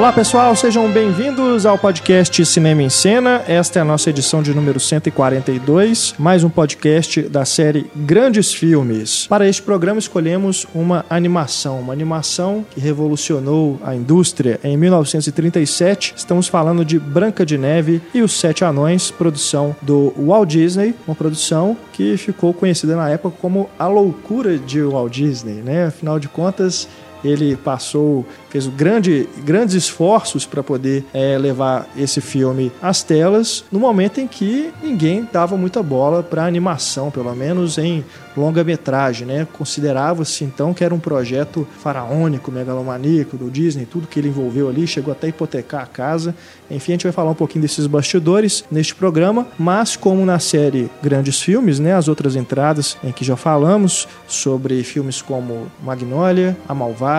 Olá pessoal, sejam bem-vindos ao podcast Cinema em Cena. Esta é a nossa edição de número 142, mais um podcast da série Grandes Filmes. Para este programa escolhemos uma animação, uma animação que revolucionou a indústria em 1937. Estamos falando de Branca de Neve e os Sete Anões, produção do Walt Disney, uma produção que ficou conhecida na época como a loucura de Walt Disney, né? Afinal de contas, ele passou, fez grande, grandes esforços para poder é, levar esse filme às telas, no momento em que ninguém dava muita bola para animação, pelo menos em longa-metragem, né? Considerava-se então que era um projeto faraônico, megalomaníaco do Disney, tudo que ele envolveu ali, chegou até a hipotecar a casa. Enfim, a gente vai falar um pouquinho desses bastidores neste programa, mas como na série Grandes Filmes, né, as outras entradas em que já falamos sobre filmes como Magnólia, A Malvada,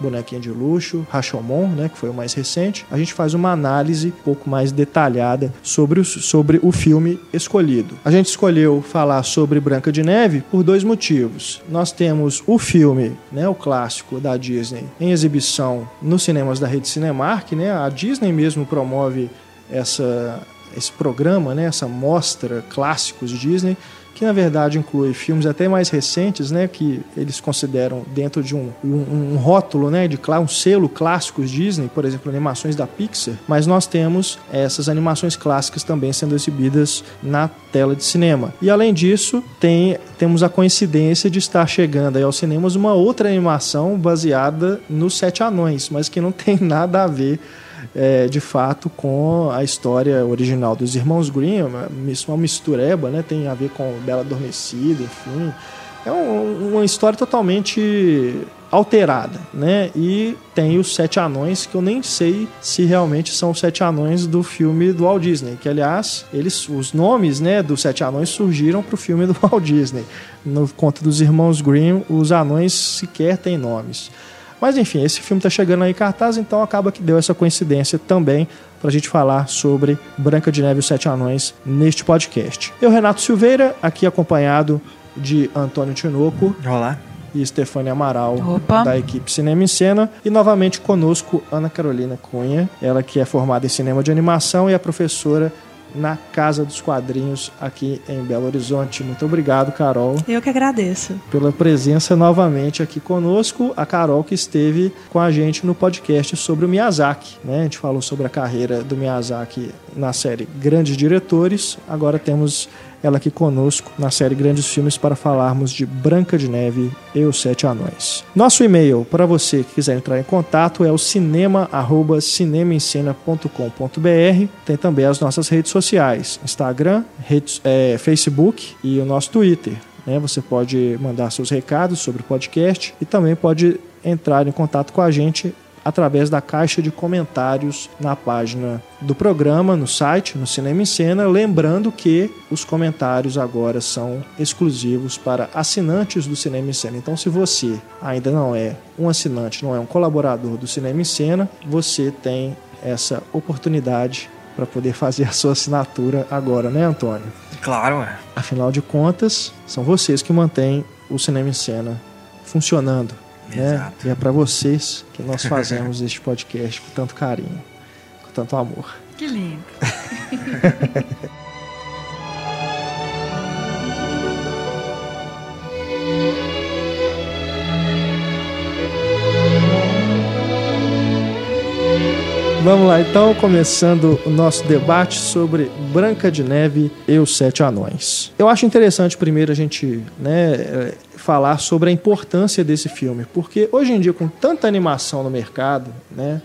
Bonequinha de Luxo, Rashomon, né, que foi o mais recente, a gente faz uma análise um pouco mais detalhada sobre o, sobre o filme escolhido. A gente escolheu falar sobre Branca de Neve por dois motivos. Nós temos o filme, né, o clássico da Disney, em exibição nos cinemas da rede Cinemark, né? A Disney mesmo promove essa esse programa, né, essa mostra clássicos Disney que na verdade inclui filmes até mais recentes, né, que eles consideram dentro de um, um, um rótulo, né, de um selo clássicos Disney, por exemplo, animações da Pixar, mas nós temos essas animações clássicas também sendo exibidas na tela de cinema. E além disso, tem, temos a coincidência de estar chegando aí aos cinemas uma outra animação baseada nos Sete Anões, mas que não tem nada a ver é, de fato com a história original dos irmãos Grimm, uma, mistureba, né? Tem a ver com Bela Adormecida, enfim. É um, uma história totalmente alterada, né? E tem os sete anões que eu nem sei se realmente são os sete anões do filme do Walt Disney, que aliás, eles os nomes, né, dos sete anões surgiram para o filme do Walt Disney. No conto dos irmãos Grimm, os anões sequer têm nomes. Mas enfim, esse filme está chegando aí em cartaz, então acaba que deu essa coincidência também para a gente falar sobre Branca de Neve e os Sete Anões neste podcast. Eu, Renato Silveira, aqui acompanhado de Antônio Tinoco. Olá. E Stefania Amaral, Opa. da equipe Cinema em Cena. E novamente conosco, Ana Carolina Cunha, ela que é formada em cinema de animação e é professora na Casa dos Quadrinhos aqui em Belo Horizonte. Muito obrigado, Carol. Eu que agradeço. Pela presença novamente aqui conosco. A Carol que esteve com a gente no podcast sobre o Miyazaki. Né? A gente falou sobre a carreira do Miyazaki na série Grandes Diretores. Agora temos ela aqui conosco na série Grandes Filmes para falarmos de Branca de Neve e os Sete Anões. Nosso e-mail para você que quiser entrar em contato é o cinema@cinemaencena.com.br. Tem também as nossas redes sociais: Instagram, redes, é, Facebook e o nosso Twitter. Né? Você pode mandar seus recados sobre o podcast e também pode entrar em contato com a gente através da caixa de comentários na página do programa, no site, no Cinema em Cena. Lembrando que os comentários agora são exclusivos para assinantes do Cinema em Cena. Então, se você ainda não é um assinante, não é um colaborador do Cinema em Cena, você tem essa oportunidade para poder fazer a sua assinatura agora, né, Antônio? Claro, é. Afinal de contas, são vocês que mantêm o Cinema em Cena funcionando. Né? E é para vocês que nós fazemos este podcast com tanto carinho, com tanto amor. Que lindo. Vamos lá, então, começando o nosso debate sobre Branca de Neve e os Sete Anões. Eu acho interessante primeiro a gente né, falar sobre a importância desse filme, porque hoje em dia, com tanta animação no mercado, né,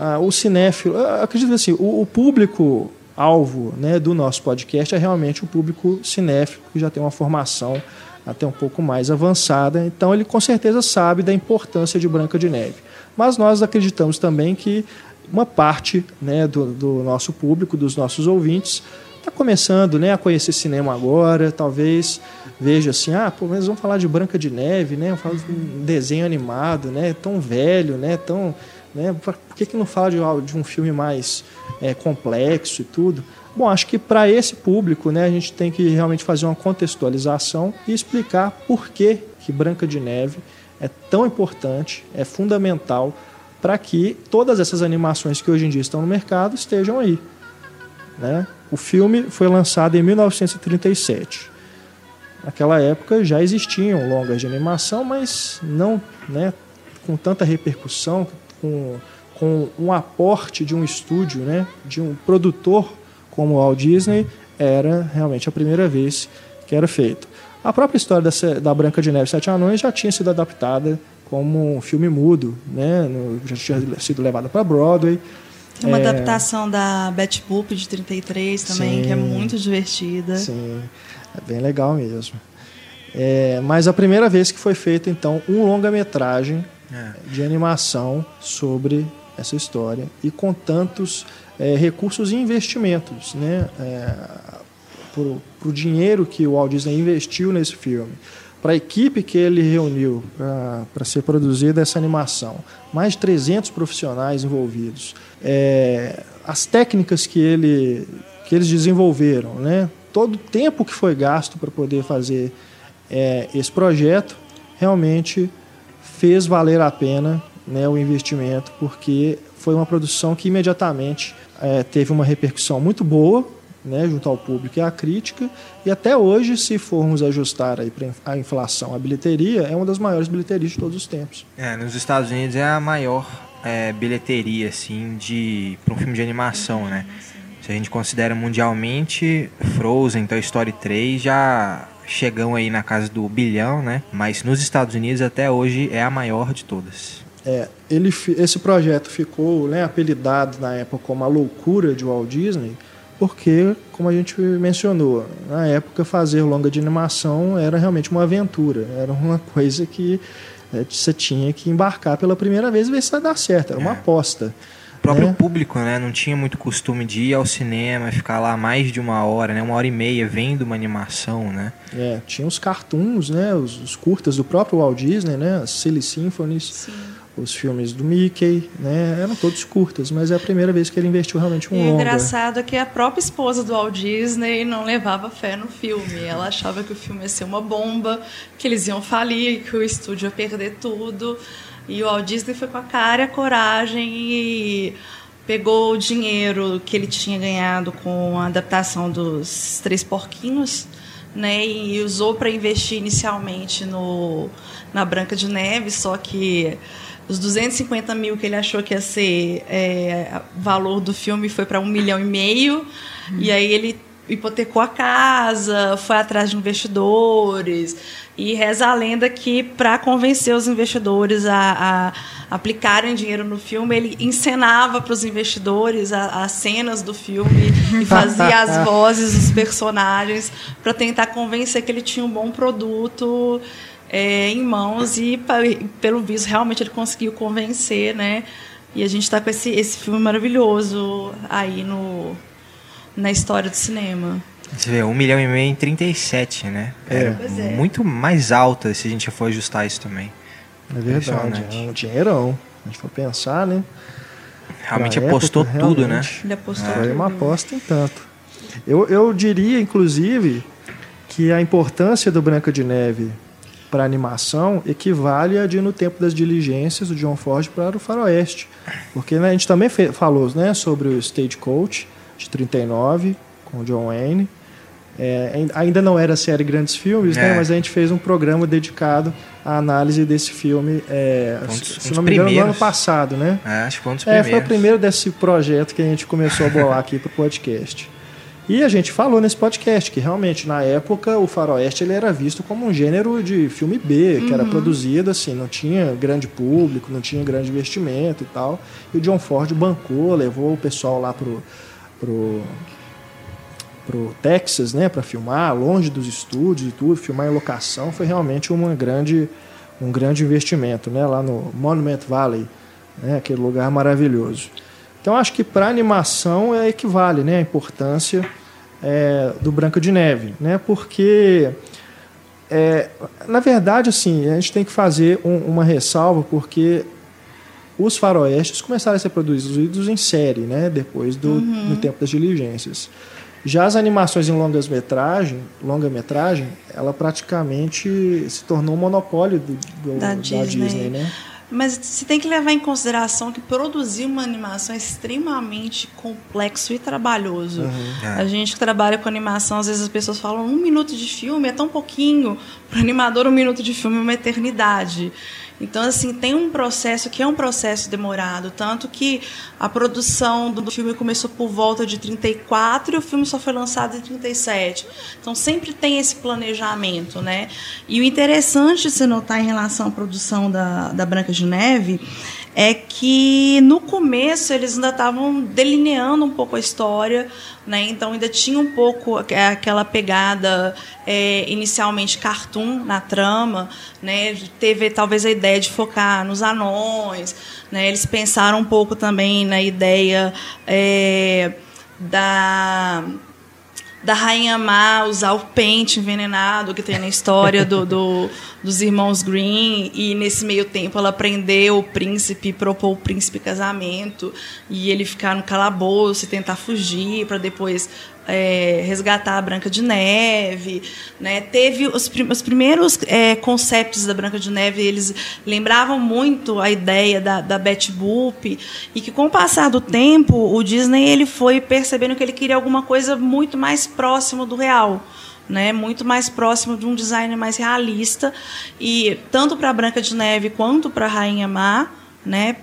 ah, o cinéfilo, acredito assim, o, o público alvo né, do nosso podcast é realmente o público cinéfilo que já tem uma formação até um pouco mais avançada, então ele com certeza sabe da importância de Branca de Neve. Mas nós acreditamos também que uma parte né, do, do nosso público, dos nossos ouvintes, está começando né, a conhecer cinema agora, talvez veja assim, ah, pô, mas vamos falar de Branca de Neve, né? Falar de um desenho animado, né? Tão velho, né? Tão, né? Por que, que não fala de, de um filme mais é, complexo e tudo? Bom, acho que para esse público, né, a gente tem que realmente fazer uma contextualização e explicar por que, que Branca de Neve é tão importante, é fundamental para que todas essas animações que hoje em dia estão no mercado estejam aí. Né? O filme foi lançado em 1937. Naquela época já existiam longas de animação, mas não né, com tanta repercussão, com, com um aporte de um estúdio, né, de um produtor como o Walt Disney, era realmente a primeira vez que era feito. A própria história da, da Branca de Neve e Sete Anões já tinha sido adaptada como um filme mudo, né? No, já tinha sido levada para Broadway. Tem uma é... adaptação da Betty Boop de 33 também, sim, que é muito divertida. Sim, é bem legal mesmo. É, mas a primeira vez que foi feito, então, um longa-metragem é. de animação sobre essa história e com tantos é, recursos e investimentos, né? É, para o dinheiro que o Walt Disney investiu nesse filme, para a equipe que ele reuniu para ser produzida essa animação, mais de 300 profissionais envolvidos, é, as técnicas que, ele, que eles desenvolveram, né? Todo o tempo que foi gasto para poder fazer é, esse projeto, realmente fez valer a pena né, o investimento, porque foi uma produção que imediatamente é, teve uma repercussão muito boa né, junto ao público e à crítica, e até hoje, se formos ajustar aí a inflação, a bilheteria é uma das maiores bilheterias de todos os tempos. É, nos Estados Unidos é a maior é, bilheteria assim de para um filme de animação, né? Se a gente considera mundialmente, Frozen, Toy Story 3 já chegam aí na casa do bilhão, né? Mas nos Estados Unidos até hoje é a maior de todas. É, ele, esse projeto ficou né, apelidado na época como a loucura de Walt Disney, porque, como a gente mencionou, na época fazer longa de animação era realmente uma aventura, era uma coisa que é, você tinha que embarcar pela primeira vez e ver se ia dar certo, era uma é. aposta. O próprio né? público né, não tinha muito costume de ir ao cinema, ficar lá mais de uma hora, né, uma hora e meia vendo uma animação. Né? É, tinha os cartoons, né, os, os curtas do próprio Walt Disney, né, as Silly Symphonies. Sim os filmes do Mickey, né? Eram todos curtas, mas é a primeira vez que ele investiu realmente um e longa. O engraçado é que a própria esposa do Walt Disney não levava fé no filme. Ela achava que o filme ia ser uma bomba, que eles iam falir, que o estúdio ia perder tudo. E o Walt Disney foi com a cara e a coragem e pegou o dinheiro que ele tinha ganhado com a adaptação dos Três Porquinhos, né? E usou para investir inicialmente no na Branca de Neve, só que os 250 mil que ele achou que ia ser é, valor do filme foi para um milhão e meio. Hum. E aí ele hipotecou a casa, foi atrás de investidores. E reza a lenda que, para convencer os investidores a, a, aplicarem dinheiro no filme, ele encenava para os investidores as cenas do filme e fazia as vozes dos personagens para tentar convencer que ele tinha um bom produto é, em mãos e, pelo visto, realmente ele conseguiu convencer, né? E a gente está com esse, esse filme maravilhoso aí no, na história do cinema. Você vê, um milhão e meio em 37, né? É. é. muito mais alta se a gente for ajustar isso também. É verdade, é um dinheirão. A gente for pensar, né? Realmente apostou época, tudo, né? realmente, né? Ele apostou é. Foi uma aposta em tanto. Eu, eu diria, inclusive, que a importância do Branca de Neve para animação equivale a de no tempo das diligências do John Ford para o faroeste. Porque né, a gente também falou né, sobre o Stagecoach de 39 com o John Wayne. É, ainda não era série Grandes Filmes, né, é. né, mas a gente fez um programa dedicado à análise desse filme, é, um dos, se um não me engano, no ano passado, né? É, acho que foi um dos primeiros. É, foi o primeiro desse projeto que a gente começou a bolar aqui para o podcast. E a gente falou nesse podcast que realmente na época o faroeste ele era visto como um gênero de filme B, que uhum. era produzido assim, não tinha grande público, não tinha grande investimento e tal. E o John Ford bancou, levou o pessoal lá pro pro pro Texas, né, para filmar, longe dos estúdios e tudo, filmar em locação, foi realmente uma grande um grande investimento, né, lá no Monument Valley, né, aquele lugar maravilhoso. Então acho que para animação é, equivale né, a importância é, do Branca de Neve, né? Porque é, na verdade assim a gente tem que fazer um, uma ressalva porque os faroestes começaram a ser produzidos em série, né? Depois do uhum. no tempo das diligências. Já as animações em longas metragem, longa metragem, ela praticamente se tornou um monopólio do, do, da, da Disney. Disney, né? Mas você tem que levar em consideração que produzir uma animação é extremamente complexo e trabalhoso. Uhum. É. A gente que trabalha com animação, às vezes as pessoas falam um minuto de filme é tão pouquinho. Para o animador, um minuto de filme é uma eternidade. Então, assim, tem um processo que é um processo demorado, tanto que a produção do filme começou por volta de 34 e o filme só foi lançado em 37. Então, sempre tem esse planejamento, né? E o interessante de se notar em relação à produção da, da Branca de Neve é que no começo eles ainda estavam delineando um pouco a história, né? Então ainda tinha um pouco aquela pegada é, inicialmente cartoon na trama, né? Teve talvez a ideia de focar nos anões, né? Eles pensaram um pouco também na ideia é, da da Rainha Má usar o pente envenenado que tem na história do, do, dos irmãos Green. E nesse meio tempo ela prendeu o príncipe, propôs o príncipe casamento. E ele ficar no calabouço e tentar fugir para depois é, resgatar a Branca de Neve, né? Teve os, os primeiros é, conceitos da Branca de Neve, eles lembravam muito a ideia da, da Betty Boop e que com o passar do tempo o Disney ele foi percebendo que ele queria alguma coisa muito mais próximo do real. Né, muito mais próximo de um design mais realista e tanto para Branca de Neve quanto para Rainha Má, né,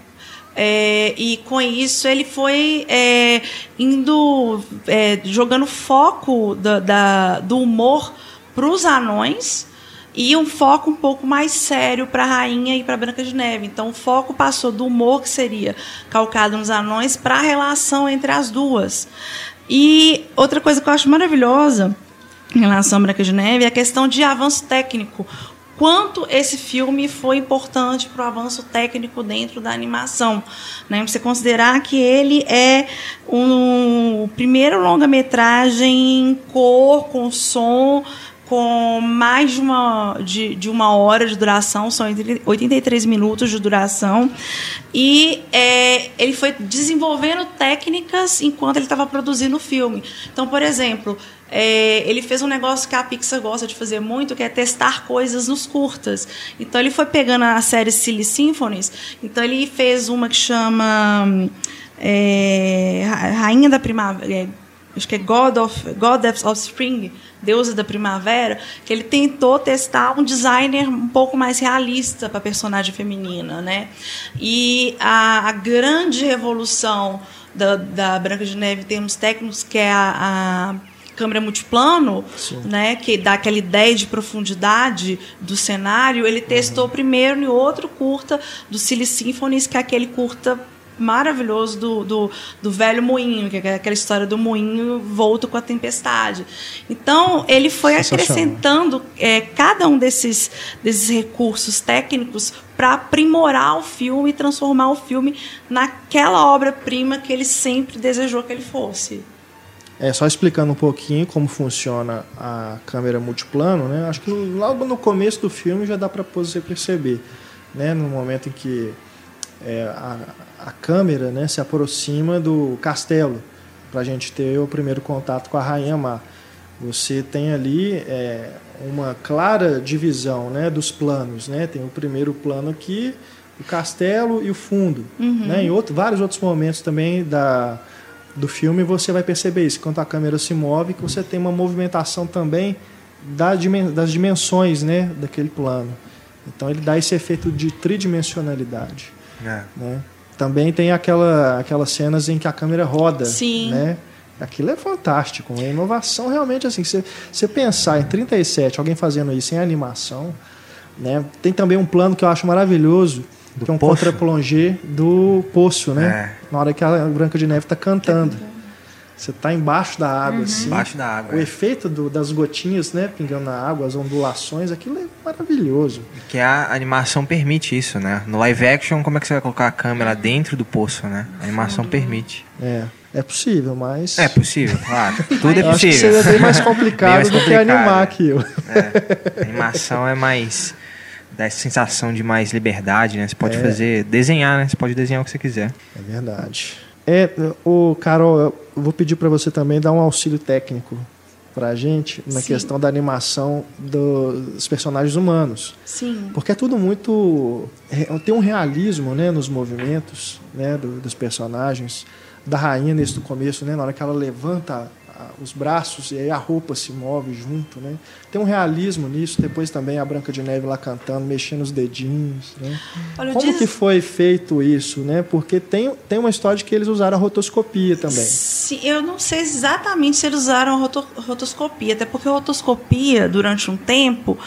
é, e com isso ele foi é, indo é, jogando foco da, da do humor para os anões e um foco um pouco mais sério para a rainha e para Branca de Neve. Então o foco passou do humor que seria calcado nos anões para a relação entre as duas. E outra coisa que eu acho maravilhosa em relação à Branca de Neve é a questão de avanço técnico quanto esse filme foi importante para o avanço técnico dentro da animação. Né? Você considerar que ele é um, o primeiro longa-metragem cor, com som, com mais de uma, de, de, uma hora de duração, são 83 minutos de duração. E é, ele foi desenvolvendo técnicas enquanto ele estava produzindo o filme. Então, por exemplo, é, ele fez um negócio que a Pixar gosta de fazer muito, que é testar coisas nos curtas. Então ele foi pegando a série Silly Symphonies, então ele fez uma que chama é, Rainha da Primavera, é, acho que é God of, God of Spring, Deusa da Primavera, que ele tentou testar um designer um pouco mais realista para a personagem feminina, né? E a, a grande revolução da, da, Branca de Neve em termos técnicos, que é a, a câmera multiplano, né, que dá aquela ideia de profundidade do cenário, ele testou uhum. primeiro em outro curta do Silly Symphonies, que é aquele curta maravilhoso do, do, do, velho moinho, que é aquela história do moinho volto com a tempestade. Então, ele foi acrescentando é, cada um desses, desses recursos técnicos para aprimorar o filme e transformar o filme naquela obra-prima que ele sempre desejou que ele fosse. É, só explicando um pouquinho como funciona a câmera multiplano, né? Acho que logo no começo do filme já dá para você perceber, né? No momento em que é, a, a, câmera né, se aproxima do castelo, para a gente ter o primeiro contato com a Rainha Má. Você tem ali é, uma clara divisão né, dos planos. Né? Tem o primeiro plano aqui, o castelo e o fundo. Uhum. Né? Em outro, vários outros momentos também da, do filme você vai perceber isso. Quando a câmera se move, que você tem uma movimentação também das dimensões né, daquele plano. Então ele dá esse efeito de tridimensionalidade. É. Né? Também tem aquela, aquelas cenas em que a câmera roda. Sim. Né? Aquilo é fantástico. A inovação realmente assim. Você, você pensar em 37, alguém fazendo isso em animação. Né? Tem também um plano que eu acho maravilhoso do que é um contra-plongé do poço, né? É. Na hora que a Branca de Neve está cantando. Você está embaixo da água, uhum. assim. Embaixo da água. O é. efeito do, das gotinhas, né, pingando na água, as ondulações, aquilo é maravilhoso. Que a animação permite isso, né? No live action, como é que você vai colocar a câmera dentro do poço, né? A animação permite. É. É possível, mas. É possível, claro. Tudo é possível. Acho que seria bem mais complicado, bem mais complicado do que animar aquilo. É. A animação é mais dá essa sensação de mais liberdade, né? Você pode é. fazer, desenhar, né? Você pode desenhar o que você quiser. É verdade. É, o Carol, eu vou pedir para você também dar um auxílio técnico pra gente na Sim. questão da animação dos personagens humanos. Sim. Porque é tudo muito. tem um realismo né, nos movimentos né, do, dos personagens. Da rainha nesse começo, né, na hora que ela levanta os braços e aí a roupa se move junto, né? Tem um realismo nisso. Depois também a Branca de Neve lá cantando, mexendo os dedinhos, né? Olha, Como diz... que foi feito isso, né? Porque tem, tem uma história de que eles usaram a rotoscopia também. Sim, eu não sei exatamente se eles usaram a roto, rotoscopia, até porque a rotoscopia durante um tempo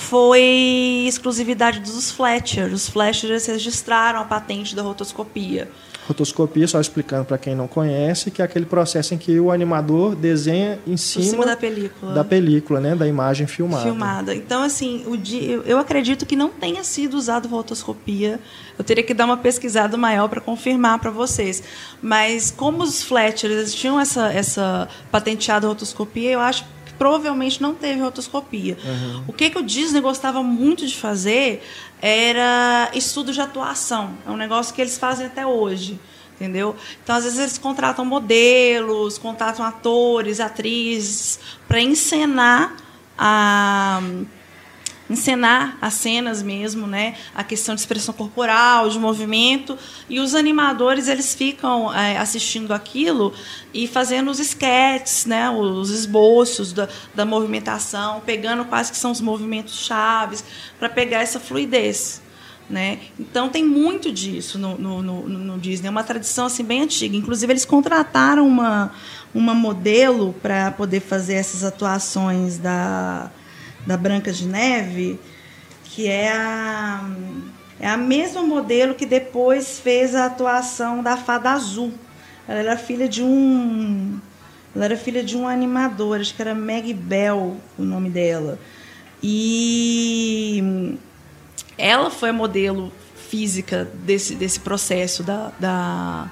foi exclusividade dos Fletcher. Os Fletcher registraram a patente da rotoscopia. Rotoscopia, só explicando para quem não conhece, que é aquele processo em que o animador desenha em cima, cima da película. Da película, né? Da imagem filmada. Filmada. Então, assim, o eu acredito que não tenha sido usado rotoscopia. Eu teria que dar uma pesquisada maior para confirmar para vocês. Mas como os Fletcher tinham essa, essa patenteada rotoscopia, eu acho provavelmente não teve rotoscopia. Uhum. O que, que o Disney gostava muito de fazer era estudo de atuação. É um negócio que eles fazem até hoje. Entendeu? Então, às vezes, eles contratam modelos, contratam atores, atrizes, para encenar a encenar as cenas mesmo, né? A questão de expressão corporal, de movimento, e os animadores eles ficam é, assistindo aquilo e fazendo os sketches, né? Os esboços da, da movimentação, pegando quais que são os movimentos chaves para pegar essa fluidez. Né? Então tem muito disso no, no, no, no, Disney, é uma tradição assim bem antiga. Inclusive eles contrataram uma, uma modelo para poder fazer essas atuações da, da Branca de Neve, que é a, é a mesma modelo que depois fez a atuação da Fada Azul. Ela era filha de um. Ela era filha de um animador, acho que era Meg Bell o nome dela. E ela foi a modelo física desse, desse processo da, da,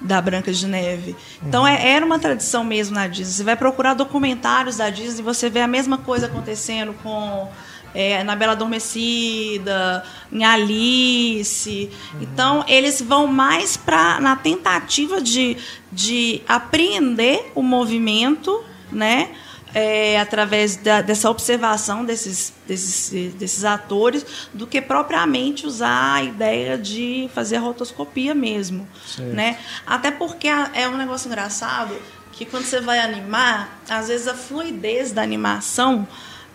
da Branca de Neve. Então é, era uma tradição mesmo na Disney. Você vai procurar documentários da Disney, você vê a mesma coisa acontecendo com é, na Bela Adormecida, em Alice. Uhum. Então eles vão mais para na tentativa de, de apreender o movimento, né? É, através da, dessa observação desses, desses, desses atores do que propriamente usar a ideia de fazer a rotoscopia mesmo. Né? Até porque é um negócio engraçado que quando você vai animar, às vezes a fluidez da animação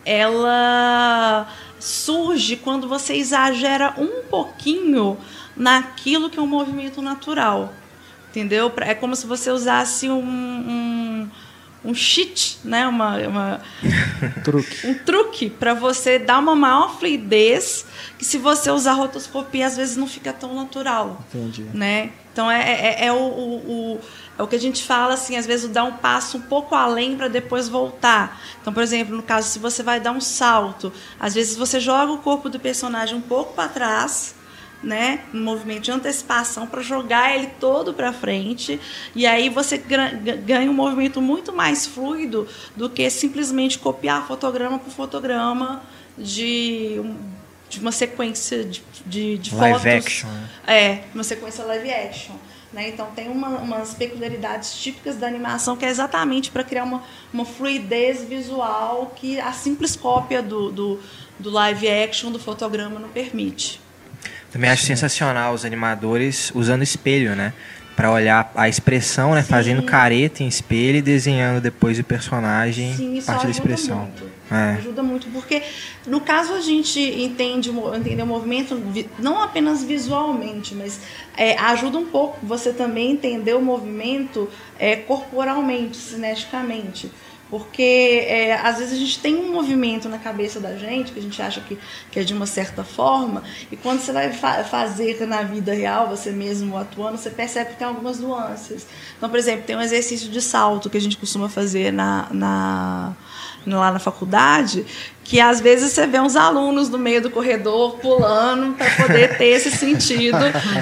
ela surge quando você exagera um pouquinho naquilo que é um movimento natural. Entendeu? É como se você usasse um, um um cheat, né? Uma, uma truque. um truque para você dar uma maior fluidez que se você usar rotoscopia às vezes não fica tão natural. Entendi. Né? Então é, é, é o, o, o, é o que a gente fala assim, às vezes dar um passo um pouco além para depois voltar. Então, por exemplo, no caso se você vai dar um salto, às vezes você joga o corpo do personagem um pouco para trás né, um movimento de antecipação para jogar ele todo para frente e aí você ganha um movimento muito mais fluido do que simplesmente copiar fotograma por fotograma de, de uma sequência de, de, de live fotos. action. Né? É, uma sequência live action. Né? Então tem uma, umas peculiaridades típicas da animação que é exatamente para criar uma, uma fluidez visual que a simples cópia do, do, do live action, do fotograma, não permite. Também acho sensacional os animadores usando espelho, né? Para olhar a expressão, né? Sim. Fazendo careta em espelho e desenhando depois o personagem Sim, a partir da expressão. Muito. É. Ajuda muito, porque no caso a gente entende entender o movimento não apenas visualmente, mas é, ajuda um pouco você também entender o movimento é, corporalmente, cineticamente. Porque é, às vezes a gente tem um movimento na cabeça da gente que a gente acha que, que é de uma certa forma, e quando você vai fa fazer na vida real, você mesmo atuando, você percebe que tem algumas nuances. Então, por exemplo, tem um exercício de salto que a gente costuma fazer na, na, lá na faculdade, que às vezes você vê uns alunos no meio do corredor pulando para poder ter esse sentido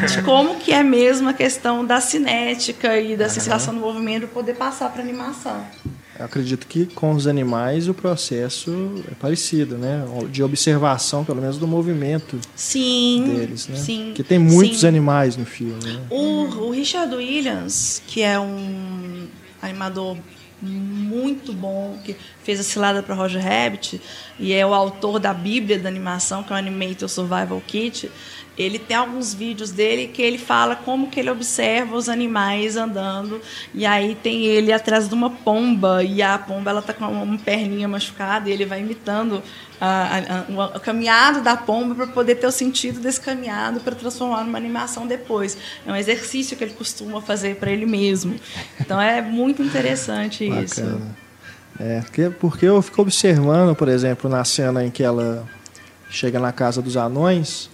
de como que é mesmo a questão da cinética e da sensação do movimento poder passar para animação. Eu acredito que com os animais o processo é parecido, né? De observação, pelo menos, do movimento sim, deles, né? Sim. Porque tem muitos sim. animais no filme. Né? O, o Richard Williams, que é um animador muito bom, que fez a cilada para Roger Rabbit e é o autor da Bíblia da animação, que é o Animator Survival Kit. Ele tem alguns vídeos dele que ele fala como que ele observa os animais andando e aí tem ele atrás de uma pomba e a pomba ela tá com uma perninha machucada e ele vai imitando a, a, a, o caminhado da pomba para poder ter o sentido desse caminhado para transformar numa animação depois. É um exercício que ele costuma fazer para ele mesmo. Então é muito interessante isso. É, porque, porque eu fico observando, por exemplo, na cena em que ela chega na casa dos anões,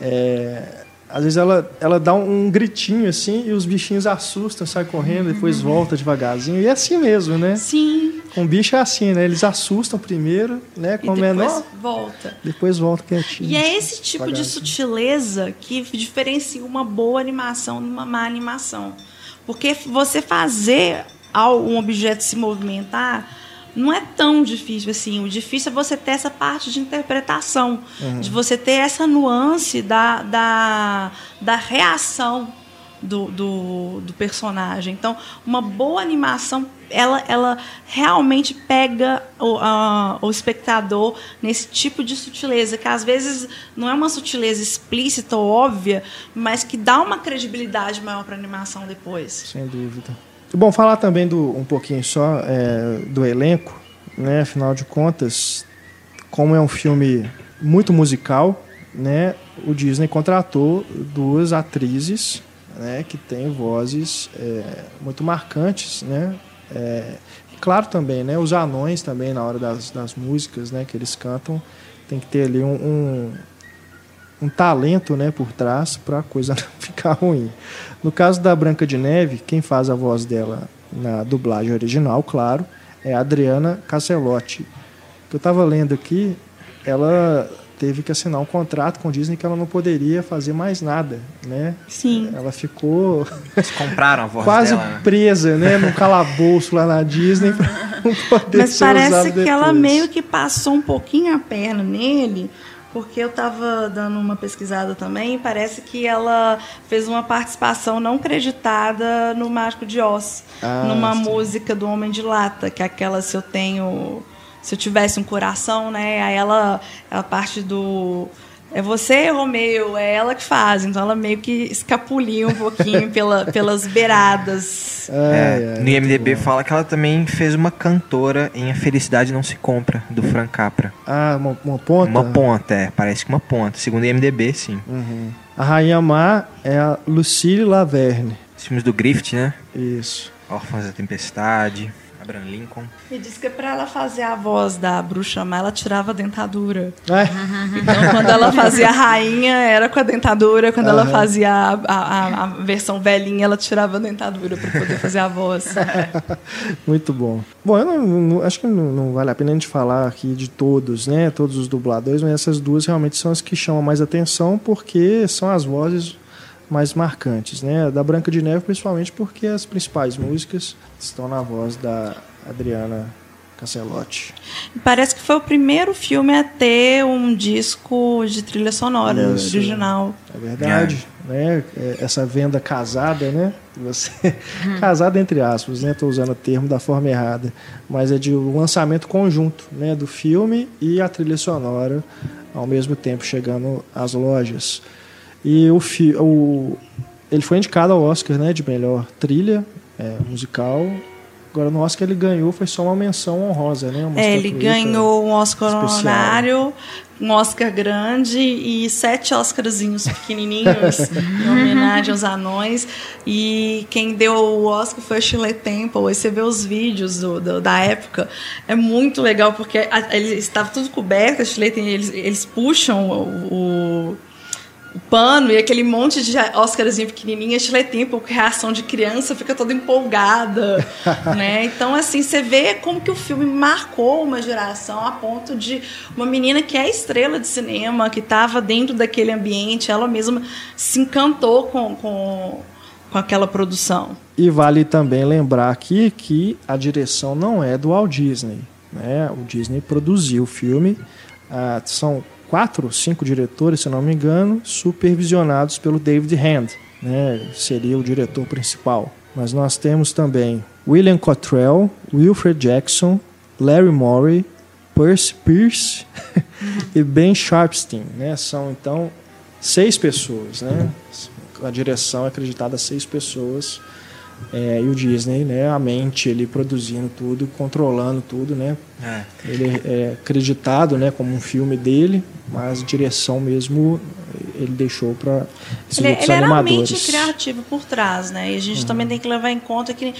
é, às vezes ela, ela dá um, gritinho assim e os bichinhos assustam, saem correndo, depois uhum. volta devagarzinho. E é assim mesmo, né? Sim. Com bicho é assim, né? Eles assustam primeiro, né? Com e depois menor. volta. Depois volta quietinho. E é esse tipo de sutileza que diferencia uma boa animação de uma má animação. Porque você fazer um objeto se movimentar não é tão difícil assim. O difícil é você ter essa parte de interpretação, uhum. de você ter essa nuance da, da, da reação do, do, do, personagem. Então, uma boa animação, ela, ela realmente pega o, a, o espectador nesse tipo de sutileza, que às vezes não é uma sutileza explícita ou óbvia, mas que dá uma credibilidade maior para a animação depois. Sem dúvida. Bom, falar também do, um pouquinho só é, do elenco, né? Afinal de contas, como é um filme muito musical, né? O Disney contratou duas atrizes, né? Que têm vozes é, muito marcantes, né? É, claro também, né? Os anões também na hora das, das músicas, né? Que eles cantam, tem que ter ali um, um um talento né, por trás para a coisa não ficar ruim. No caso da Branca de Neve, quem faz a voz dela na dublagem original, claro, é a Adriana Caselotti. Que eu estava lendo aqui, ela teve que assinar um contrato com a Disney que ela não poderia fazer mais nada, né? Sim. Ela ficou Eles compraram a voz quase dela, né? presa, né, num calabouço lá na Disney para não poder Mas ser parece que depois. ela meio que passou um pouquinho a perna nele, porque eu estava dando uma pesquisada também, parece que ela fez uma participação não creditada no Mágico de Oz, Ah, numa sim. música do Homem de Lata, que é aquela se eu tenho, se eu tivesse um coração, né? Aí ela, a parte do é você, Romeu, é ela que faz. Então ela meio que escapulia um pouquinho pela, pelas beiradas. Ai, É, ai, no IMDB bom. fala que ela também fez uma cantora em A Felicidade Não Se Compra, do Frank Capra. Ah, uma, uma ponta? Uma ponta, é, parece que uma ponta. Segundo o IMDB, sim. Uhum. A Rainha Má é a Lucille Laverne. Os filmes do Griffith, né? Isso. Órfãos da Tempestade, Abraham Lincoln. E diz que para ela fazer a voz da bruxa má, ela tirava a dentadura. É, Então, quando ela fazia a rainha, era com a dentadura. Quando ela Aham. fazia a, a- a- a versão velhinha, ela tirava a dentadura para poder fazer a voz. muito bom. Bom, eu não, não- acho que não, não vale a pena a gente falar aqui de todos, né? Todos os dubladores, mas essas duas realmente são as que chamam mais atenção porque são as vozes mais marcantes, né? Da Branca de Neve, principalmente porque as principais músicas estão na voz da Adriana Cancelotti. Parece que foi o primeiro filme a ter um disco de trilha sonora Isso. original. É verdade, né? É, Essa venda casada, né? Você casada entre aspas, né? Estou usando o termo da forma errada, mas é de um lançamento conjunto, né? Do filme e a trilha sonora ao mesmo tempo chegando às lojas. E o, fi, o ele foi indicado ao Oscar, né? De melhor trilha é, musical. Agora no Oscar ele ganhou, foi só uma menção honrosa, né? É, ele ganhou um Oscar especial. honorário, um Oscar grande e sete Oscarzinhos pequenininhos em homenagem aos anões. E quem deu o Oscar foi a Shirley Temple. Aí você vê os vídeos do, do- da época. É muito legal porque a- eles estavam tudo coberto. A Shirley eles, eles puxam o, o- o pano e aquele monte de Oscarzinho pequenininho, a Shirley Temple, com reação de criança, fica toda empolgada, né? Então, assim, você vê como que o filme marcou uma geração a ponto de uma menina que é estrela de cinema, que estava dentro daquele ambiente, ela mesma se encantou com, com, com aquela produção. E vale também lembrar aqui que a direção não é do Walt Disney. Né? O Disney produziu o filme. Ah, são quatro, cinco diretores, se não me engano, supervisionados pelo David Hand. Né? Seria o diretor principal. Mas nós temos também William Cottrell, Wilfred Jackson, Larry Morey, Percy Pierce e Ben Sharpstein, né? São então seis pessoas, né? A direção é acreditada a seis pessoas. É, e o Disney, né, a mente, ele produzindo tudo, controlando tudo, né? É. Ele é acreditado, né, como um filme dele, mas direção mesmo ele deixou para esses ele, outros ele animadores. Ele era a mente criativa por trás, né? E a gente uhum. também tem que levar em conta que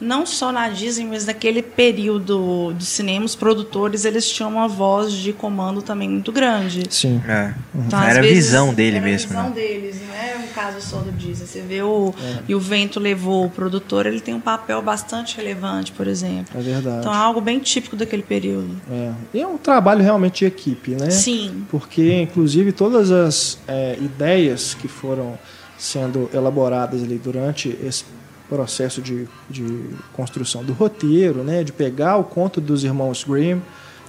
não só na Disney, mas naquele período do cinema, os produtores eles tinham uma voz de comando também muito grande. Sim. É. Então, era a visão dele era mesmo. Era a visão né? deles, não é um caso só do Disney. Você vê o é. e o vento levou o produtor, ele tem um papel bastante relevante, por exemplo. É verdade. Então é algo bem típico daquele período. É. E é um trabalho realmente de equipe, né? Sim. Porque inclusive todas as é, ideias que foram sendo elaboradas ali durante esse processo de, de construção do roteiro, né, de pegar o conto dos irmãos Grimm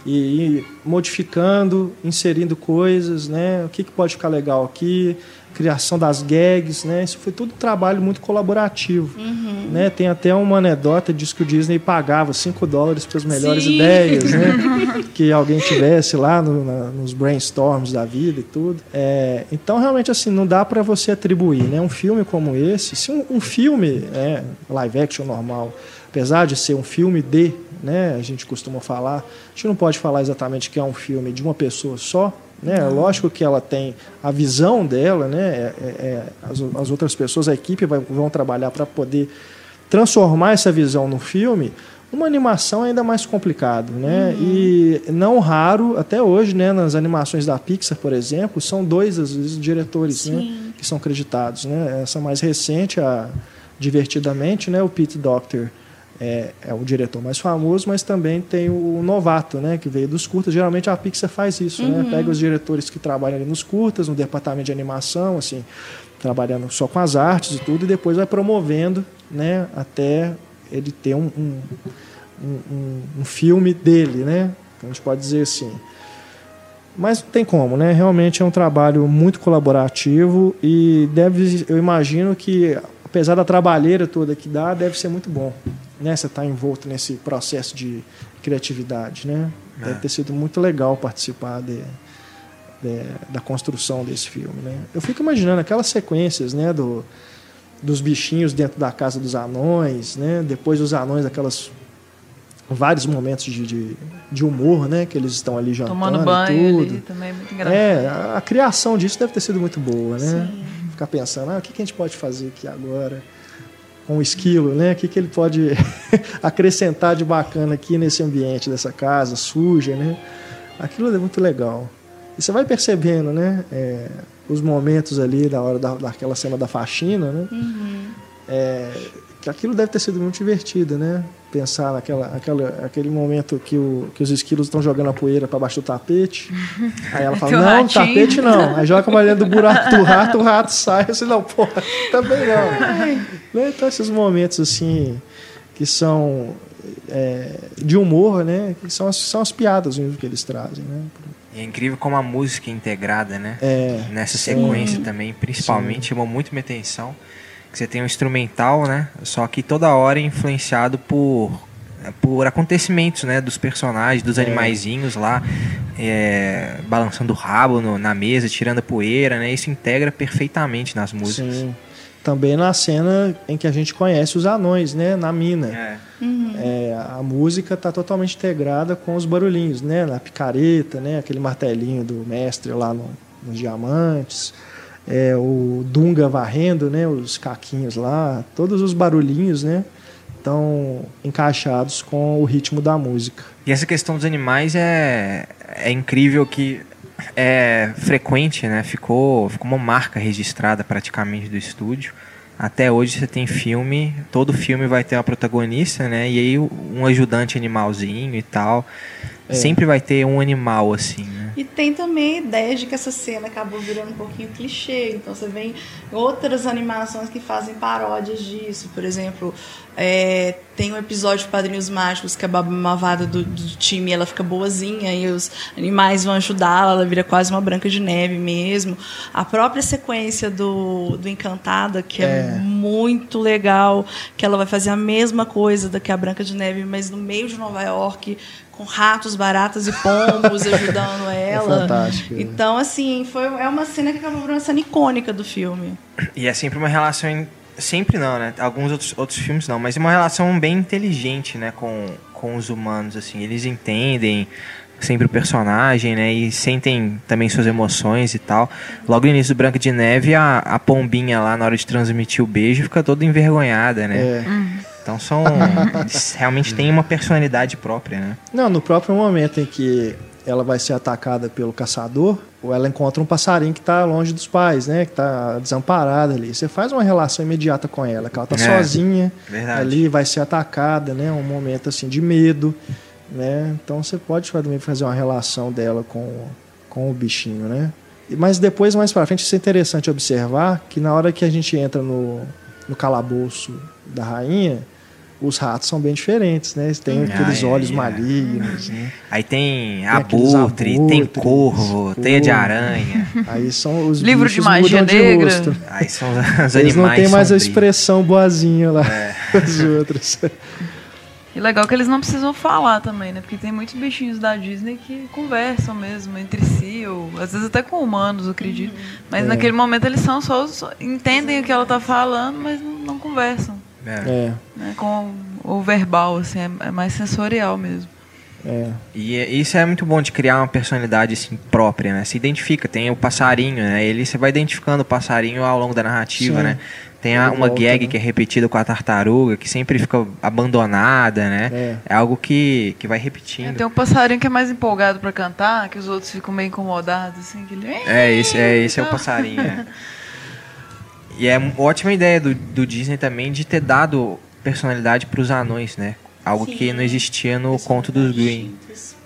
e modificando, inserindo coisas, né, o que, que pode ficar legal aqui, criação das gags, né? Isso foi tudo um trabalho muito colaborativo, uhum. né? Tem até uma anedota diz que o Disney pagava 5 dólares para as melhores Sim. ideias, né? que alguém tivesse lá no, na, nos brainstorms da vida e tudo. É, então realmente assim não dá para você atribuir, né? Um filme como esse, se um, um filme, é, live action normal, apesar de ser um filme de, né? A gente costuma falar, a gente não pode falar exatamente que é um filme de uma pessoa só, né? Lógico que ela tem a visão dela, né? É, é, é as, as, outras pessoas, a equipe vai, vão trabalhar para poder transformar essa visão no filme. Uma animação é ainda mais complicado, né? Uhum. E não raro, até hoje, né, nas animações da Pixar, por exemplo, são dois, às vezes, diretores né, que são creditados. Né? Essa mais recente, a Divertidamente, né, o Pete Doctor é, é, o diretor mais famoso, mas também tem o novato, né, que veio dos curtas. Geralmente a Pixar faz isso, né? uhum. né? Pega os diretores que trabalham ali nos curtas, no departamento de animação, assim, trabalhando só com as artes e tudo, e depois vai promovendo, né, até ele ter um, um, um, um filme dele, né? Então, a gente pode dizer assim. Mas não tem como, né? Realmente é um trabalho muito colaborativo e deve, eu imagino que apesar da trabalheira toda que dá, deve ser muito bom né, você está envolto nesse processo de criatividade, né? É. Deve ter sido muito legal participar de, de, da construção desse filme, né? Eu fico imaginando aquelas sequências, né, do, dos bichinhos dentro da casa dos anões, né? Depois os anões, aquelas vários momentos de, de, de, humor, né? Que eles estão ali jantando Tomando banho tudo. Ali, também é muito engraçado. É, a, a, criação disso deve ter sido muito boa, né? Sim. Ficar pensando, ah, o que, que a gente pode fazer aqui agora? com o esquilo, né? O que, que ele pode acrescentar de bacana aqui nesse ambiente dessa casa suja, né? Aquilo é muito legal. E você vai percebendo, né? É, os momentos ali da hora da, daquela cena da faxina, né? Uhum. É, aquilo deve ter sido muito divertido, né? Pensar naquela, aquela, aquele momento que, o, que os esquilos estão jogando a poeira para baixo do tapete. Aí ela fala, não, ratinho. tapete não. Aí joga para dentro do buraco do rato, o rato sai. Assim, não, porra, também não. né? Então esses momentos assim que são é, de humor, né? Que são, são as piadas mesmo que eles trazem, né? É incrível como a música é integrada, né? É, Nessa sequência sim, também, principalmente, sim. chamou muito minha atenção que você tem um instrumental, né? Só que toda hora é influenciado por por acontecimentos, né, dos personagens, dos é. animaizinhos lá, é, balançando o rabo no, na mesa, tirando a poeira, né? Isso integra perfeitamente nas músicas. Sim. Também na cena em que a gente conhece os anões, né, na mina. É. Uhum. É, a música está totalmente integrada com os barulhinhos, né, na picareta, né, aquele martelinho do mestre lá no, nos diamantes é, o Dunga varrendo, né, os caquinhos lá, todos os barulhinhos, né, estão encaixados com o ritmo da música. E essa questão dos animais é, é incrível que é frequente, né? Ficou, ficou uma marca registrada praticamente do estúdio. Até hoje você tem filme, todo filme vai ter uma protagonista, né? E aí um ajudante animalzinho e tal. É. Sempre vai ter um animal assim, né? E tem também a ideia de que essa cena acabou virando um pouquinho clichê. Então você vê outras animações que fazem paródias disso. Por exemplo, é, tem um episódio de Padrinhos Mágicos que a Baba Malvada do, do time ela fica boazinha e os animais vão ajudá-la, ela vira quase uma branca de neve mesmo. A própria sequência do, do Encantada, que é, é muito legal, que ela vai fazer a mesma coisa da que a Branca de Neve, mas no meio de Nova York, com ratos, baratas e pombos ajudando é ela. É fantástico. Então, assim, foi, é uma cena que acabou virando uma cena icônica do filme. E é sempre uma relação. Sempre não, né? Alguns outros, outros filmes não, mas é uma relação bem inteligente, né? Com, com os humanos, assim. Eles entendem sempre o personagem, né? E sentem também suas emoções e tal. Logo no início do Branca de Neve, a, a pombinha lá, na hora de transmitir o beijo, fica toda envergonhada, né? É. Então são. eles realmente têm uma personalidade própria, né? Não, no próprio momento em que ela vai ser atacada pelo caçador, ou ela encontra um passarinho que está longe dos pais, né? Que está desamparada ali. Você faz uma relação imediata com ela, que ela está É, sozinha verdade. ali, vai ser atacada, né? Um momento assim de medo, né? Então você pode também fazer uma relação dela com, com o bichinho, né? E- Mas depois, mais pra frente, isso é interessante observar que na hora que a gente entra no, no calabouço da rainha, os ratos são bem diferentes, né? Eles têm Ah, aqueles é, olhos é. malignos, né? Aí tem aqueles abutre, tem abutres, corvo, teia de aranha. Aí são os Livro de magia negra. de rosto. Aí são os animais Eles não têm mais a expressão boazinha lá É. outros. E legal que eles não precisam falar também, né? Porque tem muitos bichinhos da Disney que conversam mesmo entre si, ou às vezes até com humanos, eu acredito. Mas É. naquele momento eles são só, só entendem o que ela tá falando, mas não, não conversam. É. É, Né? Com o verbal, assim, é, é mais sensorial mesmo. é. E é- isso é muito bom de criar uma personalidade assim, própria, né? Se identifica, tem o passarinho, né? Ele você vai identificando o passarinho ao longo da narrativa, Sim. né? Tem a- uma volta, gag né? que é repetida com a tartaruga, que sempre fica abandonada, né? É. É, algo que, que vai É, repetindo. tem um passarinho que é mais empolgado pra cantar, que os outros ficam meio incomodados, assim, que ele... É, esse é, esse é o passarinho. E é uma ótima ideia do, do Disney também de ter dado personalidade para os anões, né? Algo Sim. que não existia no conto dos Green.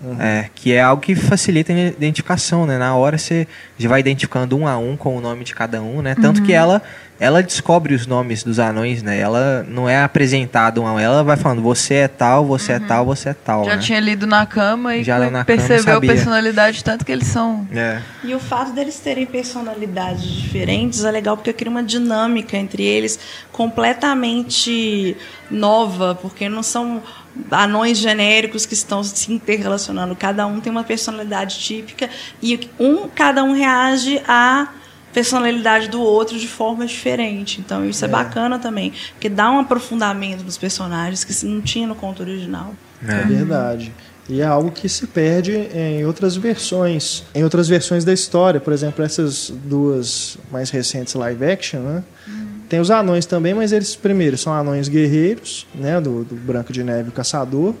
Distintas. É, que é algo que facilita a identificação, né? Na hora você já vai identificando um a um com o nome de cada um, né? Tanto que ela ela descobre os nomes dos anões, né? Ela não é apresentada um a um, ela vai falando você é tal, você é tal, você é tal, Já né? tinha lido na cama e Já na cama percebeu a sabia. personalidade, tanto que eles são... É. E o fato deles terem personalidades diferentes é legal porque cria uma dinâmica entre eles completamente nova, porque não são anões genéricos que estão se interrelacionando. Cada um tem uma personalidade típica e um, cada um reage à personalidade do outro de forma diferente. Então isso é, bacana também, porque dá um aprofundamento nos personagens que não tinha no conto original. É verdade. E é algo que se perde em outras versões. Em outras versões da história. Por exemplo, essas duas mais recentes live action, né? Tem os anões também, mas eles primeiro são anões guerreiros, né? Do, do Branco de Neve e o Caçador.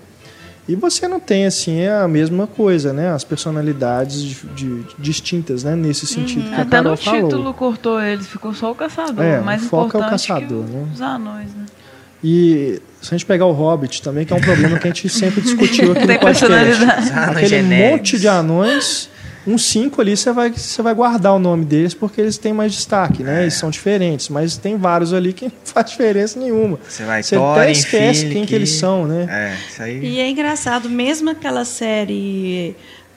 E você não tem, assim, a mesma coisa, né? As personalidades de- de- distintas, né? Nesse sentido que a Até Carol no falou. título cortou eles, ficou só o caçador. É, o mais o foco é o caçador, que né? os anões, né? E se a gente pegar o Hobbit também, que é um problema que a gente sempre discutiu aqui no podcast. Aquele monte de anões, uns cinco ali você vai, você vai guardar o nome deles porque eles têm mais destaque, né? Eles são diferentes, mas tem vários ali que não faz diferença nenhuma. Você vai Você Thorin, até esquece quem que eles são, né? É, isso aí. E é engraçado, mesmo aquela série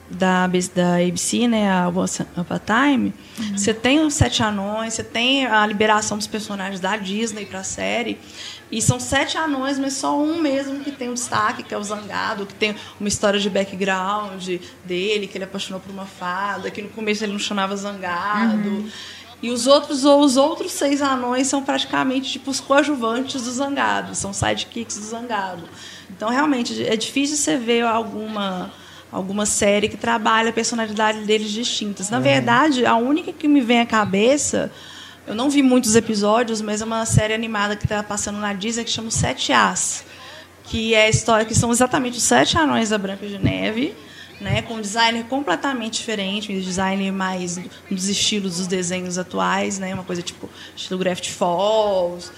da, ABC da ABC, né, a Once Upon a Time, você tem os Sete Anões, você tem a liberação dos personagens da Disney para a série, e são sete anões, mas só um mesmo que tem um destaque, que é o Zangado, que tem uma história de background dele, que ele apaixonou por uma fada, que no começo ele não chamava Zangado. E os outros, ou os outros seis anões são praticamente tipo os coadjuvantes do Zangado, são sidekicks do Zangado. Então, realmente, é difícil você ver alguma, alguma série que trabalha a personalidade deles distintas. Na verdade, a única que me vem à cabeça, eu não vi muitos episódios, mas é uma série animada que está passando na Disney que chama Sete As, que é a história que são exatamente os sete anões da Branca de Neve, né, com um designer completamente diferente, um design mais dos estilos dos desenhos atuais, né, uma coisa tipo estilo Gravity Falls.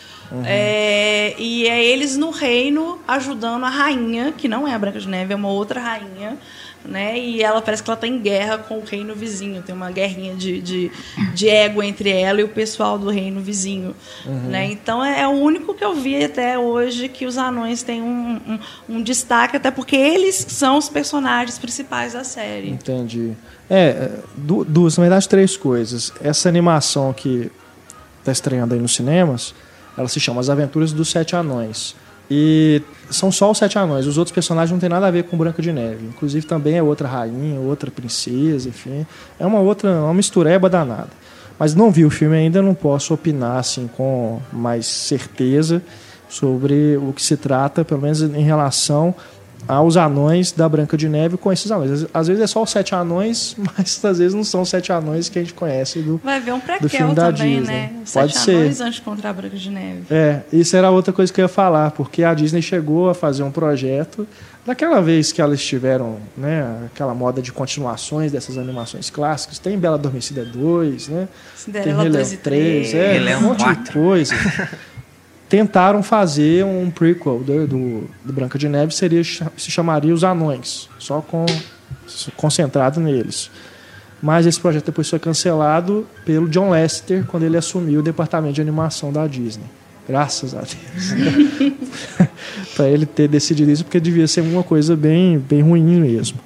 É, e é eles no reino ajudando a rainha, que não é a Branca de Neve, é uma outra rainha, né? E ela parece que ela está em guerra com o reino vizinho. Tem uma guerrinha de, de, de ego entre ela e o pessoal do reino vizinho, uhum. né? Então é, é, o único que eu vi até hoje que os anões têm um, um, um, destaque, até porque eles são os personagens principais da série. Entendi. É, duas, na verdade, três coisas. Essa animação que está estreando aí nos cinemas, ela se chama As Aventuras dos Sete Anões. E são só os sete anões. Os outros personagens não tem nada a ver com Branca de Neve. Inclusive também é outra rainha, outra princesa, enfim. É uma outra, uma mistureba danada. Mas não vi o filme ainda, não posso opinar assim com mais certeza sobre o que se trata, pelo menos em relação aos anões da Branca de Neve com esses anões. Às vezes é só os sete anões, mas às vezes não são os sete anões que a gente conhece do Vai ver um do filme da também, Disney. né? Os Pode sete ser. anões antes de encontrar a Branca de Neve. É, isso era outra coisa que eu ia falar, porque a Disney chegou a fazer um projeto daquela vez que elas tiveram, né, aquela moda de continuações dessas animações clássicas. Tem Bela Adormecida 2, né? Cinderela Tem 2 e 3, é, um monte 4. de coisa. tentaram fazer um prequel do, do, do, Branca de Neve, seria, se chamaria Os Anões, só com concentrado neles. Mas esse projeto depois foi cancelado pelo John Lester quando ele assumiu o departamento de animação da Disney. Graças a Deus. Para ele ter decidido isso, porque devia ser uma coisa bem, bem ruim mesmo.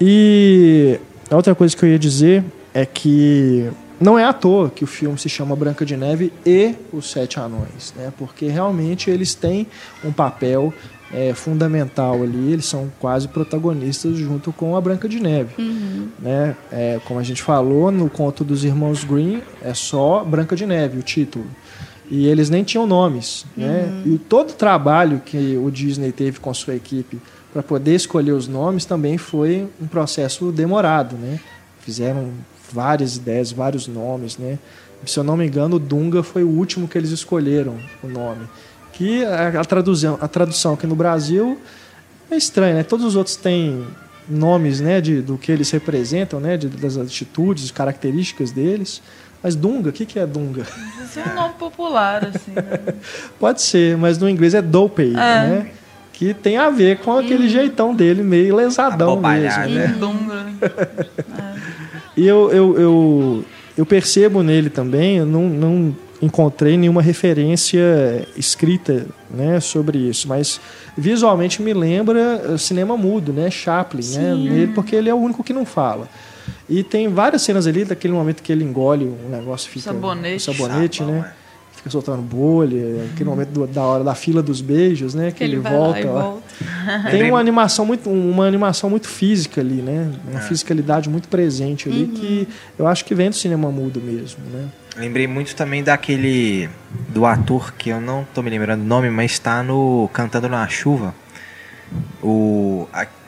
E a outra coisa que eu ia dizer é que não é à toa que o filme se chama Branca de Neve e os Sete Anões, né? porque realmente eles têm um papel é, fundamental ali, eles são quase protagonistas junto com a Branca de Neve. Uhum. Né? É, como a gente falou, no conto dos irmãos Green é só Branca de Neve o título. E eles nem tinham nomes. Né? Uhum. E todo o trabalho que o Disney teve com sua equipe para poder escolher os nomes também foi um processo demorado. Né? Fizeram várias ideias, vários nomes, né? Se eu não me engano, o Dunga foi o último que eles escolheram o nome. Que a, a tradução, a tradução aqui no Brasil é estranha, né? Todos os outros têm nomes, né, de, do que eles representam, né, de, das atitudes, características deles. Mas Dunga, o que, que é Dunga? Isso é um nome popular, assim. Né? Pode ser, mas no inglês é Dopey, é. né? Que tem a ver com aquele hum. jeitão dele, meio lesadão mesmo, né? Dunga. é. E eu, eu, eu, eu, percebo nele também, eu não, não encontrei nenhuma referência escrita né, sobre isso, mas visualmente me lembra cinema mudo, né? Chaplin, né? Nele, porque ele é o único que não fala. E tem várias cenas ali, daquele momento que ele engole um negócio, fica sabonete, um sabonete Sabão, né? É fica soltando bolha, aquele momento do, da hora da fila dos beijos, né? Que, que ele, ele volta, volta. Tem uma animação muito, uma animação muito física ali, né? Uma é. fisicalidade muito presente ali uhum. que eu acho que vem do cinema mudo mesmo, né? Lembrei muito também daquele do ator que eu não tô me lembrando o nome, mas está no Cantando na Chuva. O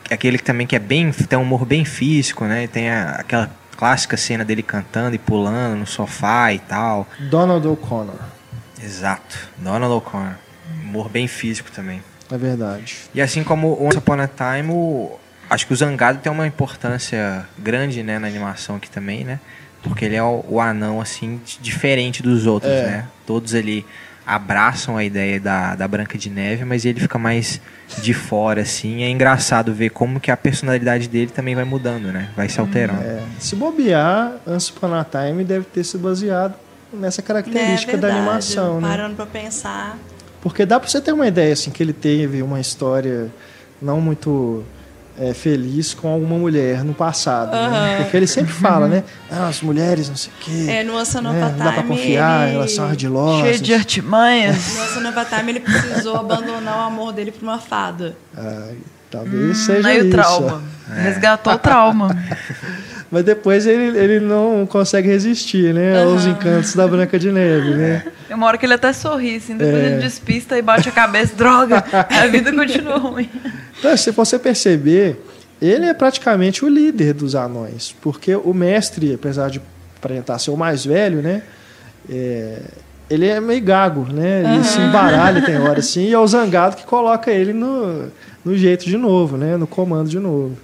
aquele também que é bem tem um humor bem físico, né? Tem a, aquela clássica cena dele cantando e pulando no sofá e tal. Donald O'Connor. Exato. Donald O'Connor. Humor bem físico também. É verdade. E assim como Once Upon a Time, o... acho que o Zangado tem uma importância grande né, na animação aqui também, né? Porque ele é o, o anão, assim, diferente dos outros, é. né? Todos ali abraçam a ideia da, da Branca de Neve, mas ele fica mais de fora, assim. É engraçado ver como que a personalidade dele também vai mudando, né? Vai se alterando. É. Se bobear, Once Upon a Time deve ter se baseado nessa característica é da animação, né? Parando para pensar. Porque dá para você ter uma ideia assim que ele teve uma história não muito é, feliz com alguma mulher no passado, uhum. né? Porque ele sempre fala, né? Ah, as mulheres, não sei o quê. É, no né? Não dá para confiar, ele... elas são ardilosas. Cheio de artimanhas. No Oceano Time ele precisou abandonar o amor dele para uma fada. Ah, talvez hum, seja aí isso. o trauma. É. Resgatou o trauma. Mas depois ele, ele não consegue resistir, né? Uhum. Aos encantos da Branca de Neve, né? Tem uma hora que ele até sorri, assim, depois é. ele despista e bate a cabeça, droga, a vida continua ruim. Então, se você perceber, ele é praticamente o líder dos anões, porque o mestre, apesar de aparentar ser o mais velho, né? É, ele é meio gago, né? Ele uhum. se embaralha, tem hora assim, e é o zangado que coloca ele no, no jeito de novo, né? No comando de novo.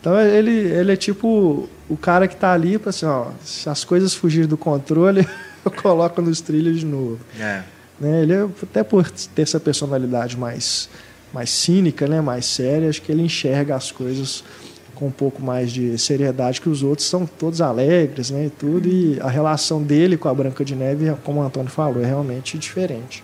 Então ele, ele é tipo o cara que está ali para assim, ó, se as coisas fugirem do controle, eu coloco nos trilhos de novo. É. Né? Ele é, até por ter essa personalidade mais mais cínica, né, mais séria, acho que ele enxerga as coisas com um pouco mais de seriedade que os outros, são todos alegres, né, e tudo, e a relação dele com a Branca de Neve, como o Antônio falou, é realmente diferente.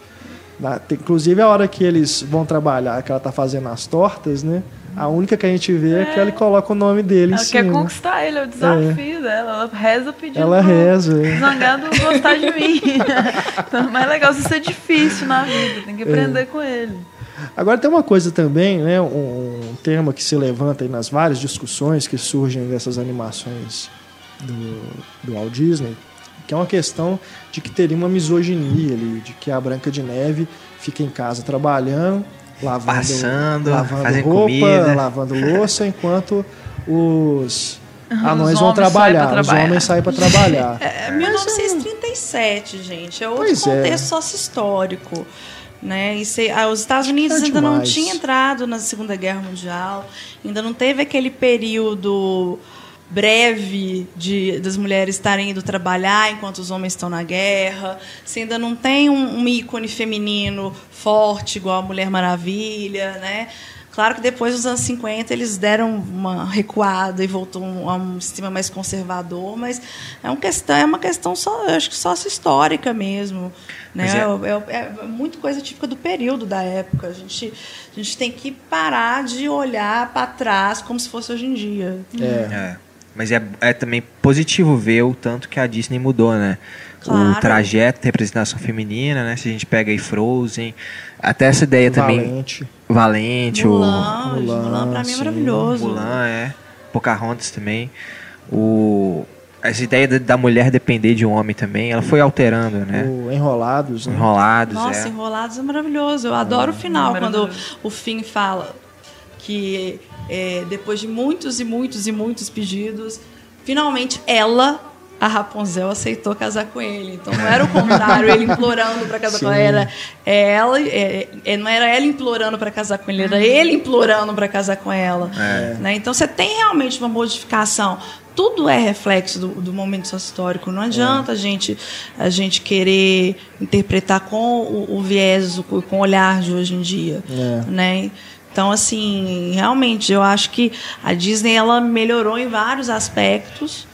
Na, tem, inclusive a hora que eles vão trabalhar, que ela tá fazendo as tortas, né, a única que a gente vê é, é que ela coloca o nome dele ela em cima. Ela quer conquistar ele, é o desafio é. dela. Ela reza pedindo. Ela reza. É. Zangado gostar de mim. então, mais legal isso é difícil na vida, tem que aprender é. com ele. Agora tem uma coisa também, né, um, um tema que se levanta nas várias discussões que surgem dessas animações do, do Walt Disney, que é uma questão de que teria uma misoginia ali, de que a Branca de Neve fica em casa trabalhando, lavando, passando, lavando roupa, comida. lavando louça, enquanto os anões vão trabalhar, os homens saem para trabalhar. É, 1937, é gente, é outro pois é. contexto é. sócio-histórico. Né? E se, ah, os Estados Unidos é ainda não tinha entrado na Segunda Guerra Mundial, ainda não teve aquele período breve de das mulheres estarem indo trabalhar enquanto os homens estão na guerra. Você ainda não tem um, um ícone feminino forte igual a Mulher Maravilha, né? Claro que depois dos anos 50 eles deram uma recuada e voltou a um sistema mais conservador, mas é uma questão, é uma questão só, acho que só histórica mesmo. Né? É... É, é... é, muito coisa típica do período da época. A gente, a gente tem que parar de olhar para trás como se fosse hoje em dia. É. é. Mas é, é também positivo ver o tanto que a Disney mudou, né? Claro. O trajeto representação feminina, né? Se a gente pega aí Frozen, até essa ideia Valente. também. Valente. Mulan, o Mulan, Mulan pra mim é sim. é maravilhoso. Mulan, é. Pocahontas também. O, essa ideia da mulher depender de um homem também, ela foi alterando, né? O Enrolados, né? Enrolados, Nossa, é. Enrolados é maravilhoso. Eu adoro o final, quando o Finn fala que é, depois de muitos e muitos e muitos pedidos, finalmente ela, a Rapunzel, aceitou casar com ele. Então não era o contrário, ele implorando para casar Sim. com ela, era ela, é, é, não era ela implorando para casar com ele, era ele implorando para casar com ela. É. Né? Então você tem realmente uma modificação tudo é reflexo do, do momento histórico. Não adianta é. a, gente, a gente querer interpretar com o, o viés, com o olhar de hoje em dia. É. Né? Então, assim, realmente, eu acho que a Disney ela melhorou em vários aspectos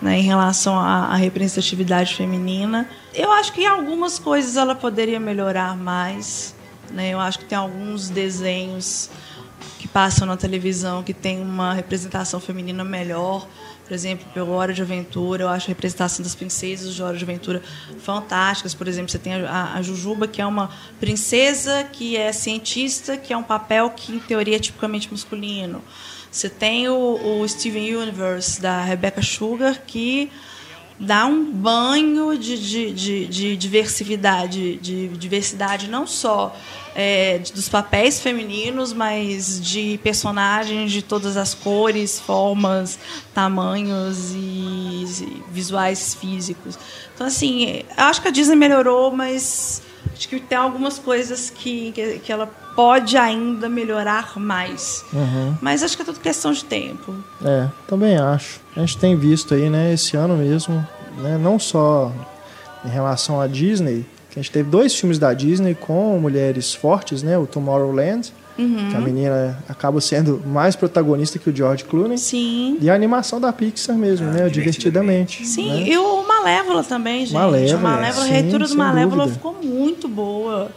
né, em relação à, à representatividade feminina. Eu acho que em algumas coisas ela poderia melhorar mais. Né? Eu acho que tem alguns desenhos que passam na televisão que tem uma representação feminina melhor por exemplo, pelo Hora de Aventura, eu acho a representação das princesas de Hora de Aventura fantásticas. Por exemplo, você tem a, a, Jujuba, que é uma princesa que é cientista, que é um papel que, em teoria, é tipicamente masculino. Você tem o, o Steven Universe, da Rebecca Sugar, que dá um banho de, de, de, de diversidade, de diversidade não só é, dos papéis femininos, mas de personagens de todas as cores, formas, tamanhos e visuais físicos. Então, assim, acho que a Disney melhorou, mas acho que tem algumas coisas que, que, que ela pode ainda melhorar mais. Uhum. Mas acho que é tudo questão de tempo. É, também acho. A gente tem visto aí, né, esse ano mesmo, né, não só em relação à Disney, que a gente teve dois filmes da Disney com mulheres fortes, né, o Tomorrowland, uhum. que a menina acaba sendo mais protagonista que o George Clooney. Sim. E a animação da Pixar mesmo, ah, né, divertidamente. Sim, né? e o Malévola também, gente. Malévola, o Malévola, a releitura do Malévola dúvida. ficou muito boa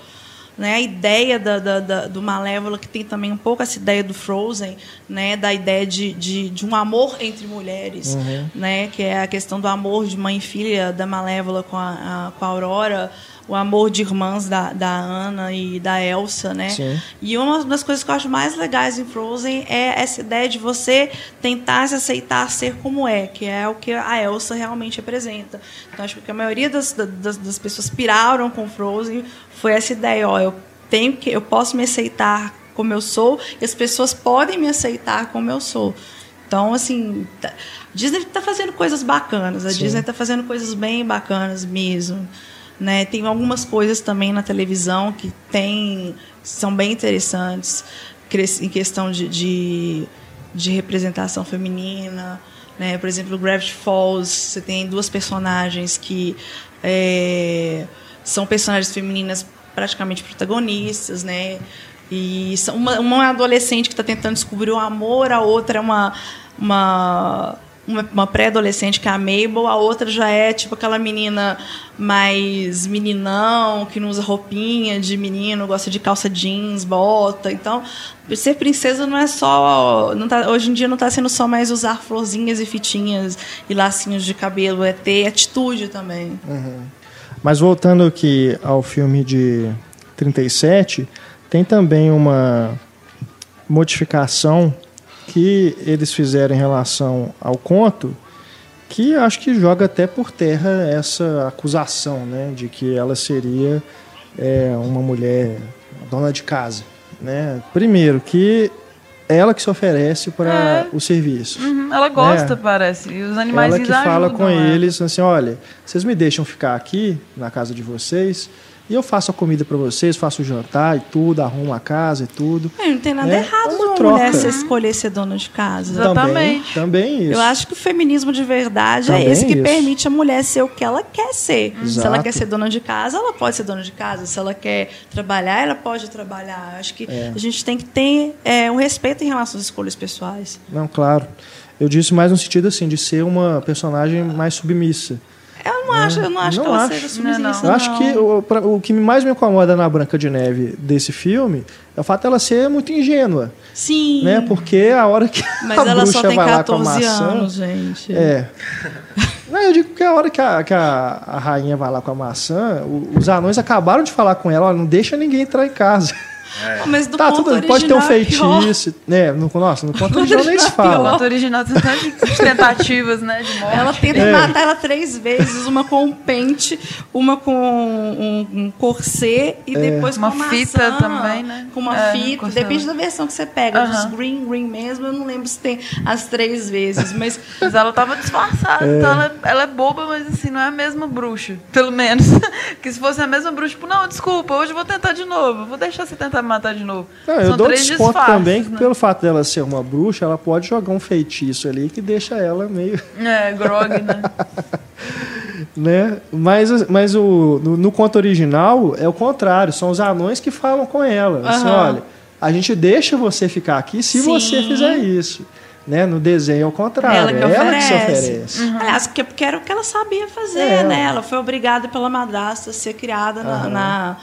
né? A ideia da, da, da, do Malévola, que tem também um pouco essa ideia do Frozen, né? Da ideia de, de, de um amor entre mulheres, uhum. né? Que é a questão do amor de mãe e filha da Malévola com a, a com a Aurora, o amor de irmãs da, da Ana e da Elsa, né? Sim. E uma das coisas que eu acho mais legais em Frozen é essa ideia de você tentar se aceitar ser como é, que é o que a Elsa realmente representa. Então acho que a maioria das, das, das pessoas piraram com Frozen foi essa ideia, ó, eu tenho que, eu posso me aceitar como eu sou e as pessoas podem me aceitar como eu sou. Então, assim, a tá, Disney está fazendo coisas bacanas, a Sim. Disney está fazendo coisas bem bacanas mesmo. Né? Tem algumas coisas também na televisão que tem, são bem interessantes em questão de, de, de representação feminina. Né? Por exemplo, Gravity Falls, você tem duas personagens que é, são personagens femininas praticamente protagonistas, né? E uma, uma adolescente que está tentando descobrir o amor, a outra é uma, uma, uma, uma pré-adolescente que é a Mabel, a outra já é tipo aquela menina mais meninão, que não usa roupinha de menino, gosta de calça jeans, bota. Então, ser princesa não é só. Não tá, hoje em dia não está sendo só mais usar florzinhas e fitinhas e lacinhos de cabelo, é ter atitude também. Mas voltando aqui ao filme de 37, tem também uma modificação que eles fizeram em relação ao conto, que acho que joga até por terra essa acusação, né, de que ela seria é, uma mulher dona de casa, né? Primeiro que ela que se oferece para É. o serviço. Uhum, ela gosta, É. parece. E os animais Ela que fala ajudam com eles assim, olha, vocês me deixam ficar aqui na casa de vocês e eu faço a comida para vocês, faço o jantar e tudo, arrumo a casa e tudo. É, não tem nada É, errado é uma troca. mulher se escolher ser dona de casa. Exatamente. Também, também isso. Eu acho que o feminismo de verdade Também é esse que isso. permite a mulher ser o que ela quer ser. Se ela Exato. quer ser dona de casa, ela pode ser dona de casa. Se ela quer trabalhar, ela pode trabalhar. Eu Acho que É. a gente tem que ter é, um respeito em relação às escolhas pessoais. Não, claro. Eu disse mais no sentido assim de ser uma personagem mais submissa. Eu não acho, eu não acho Não que ela acho. seja submissa. Não, não. Eu acho que o, pra- o que mais me incomoda na Branca de Neve desse filme é o fato dela ser muito ingênua, Sim. né? Porque a hora que Mas a ela bruxa só tem vai lá com a 14 maçã, anos, gente. É. Não, eu digo que a hora que a, que a, a rainha vai lá com a maçã, o- os anões acabaram de falar com ela, ó, não deixa ninguém entrar em casa. Mas do tá, ponto tudo, pode ter um original é feitiço. né? no, nossa, no conto original nem se fala. conto original tem tantas tentativas, né, de morte. Ela tenta É. matar ela três vezes, uma com um pente, uma com um, um corset e depois Uma com uma fita maçã, também, né? Com uma É, fita. Depende da versão que você pega. Aham. Dos green, green mesmo, eu não lembro se tem as três vezes, mas Mas ela tava disfarçada, então ela, ela é boba, mas assim, não é a mesma bruxa. Pelo menos. que se fosse a mesma bruxa, tipo, não, desculpa, hoje eu vou tentar de novo. Vou deixar você tentar matar de novo. Não, eu São dou três desconto disfarces, também que né? pelo fato dela ser uma bruxa, ela pode jogar um feitiço ali que deixa ela meio. É, grog, né? né? Mas, mas o, no, no conto original é o contrário, são os anões que falam com ela. Assim, Aham. olha, a gente deixa você ficar aqui se Sim. você fizer isso. Né? No desenho é o contrário, ela é que ela que se oferece. oferece. Aliás, porque, porque era o que ela sabia fazer, É. né? Ela foi obrigada pela madrasta a ser criada na, Aham. na,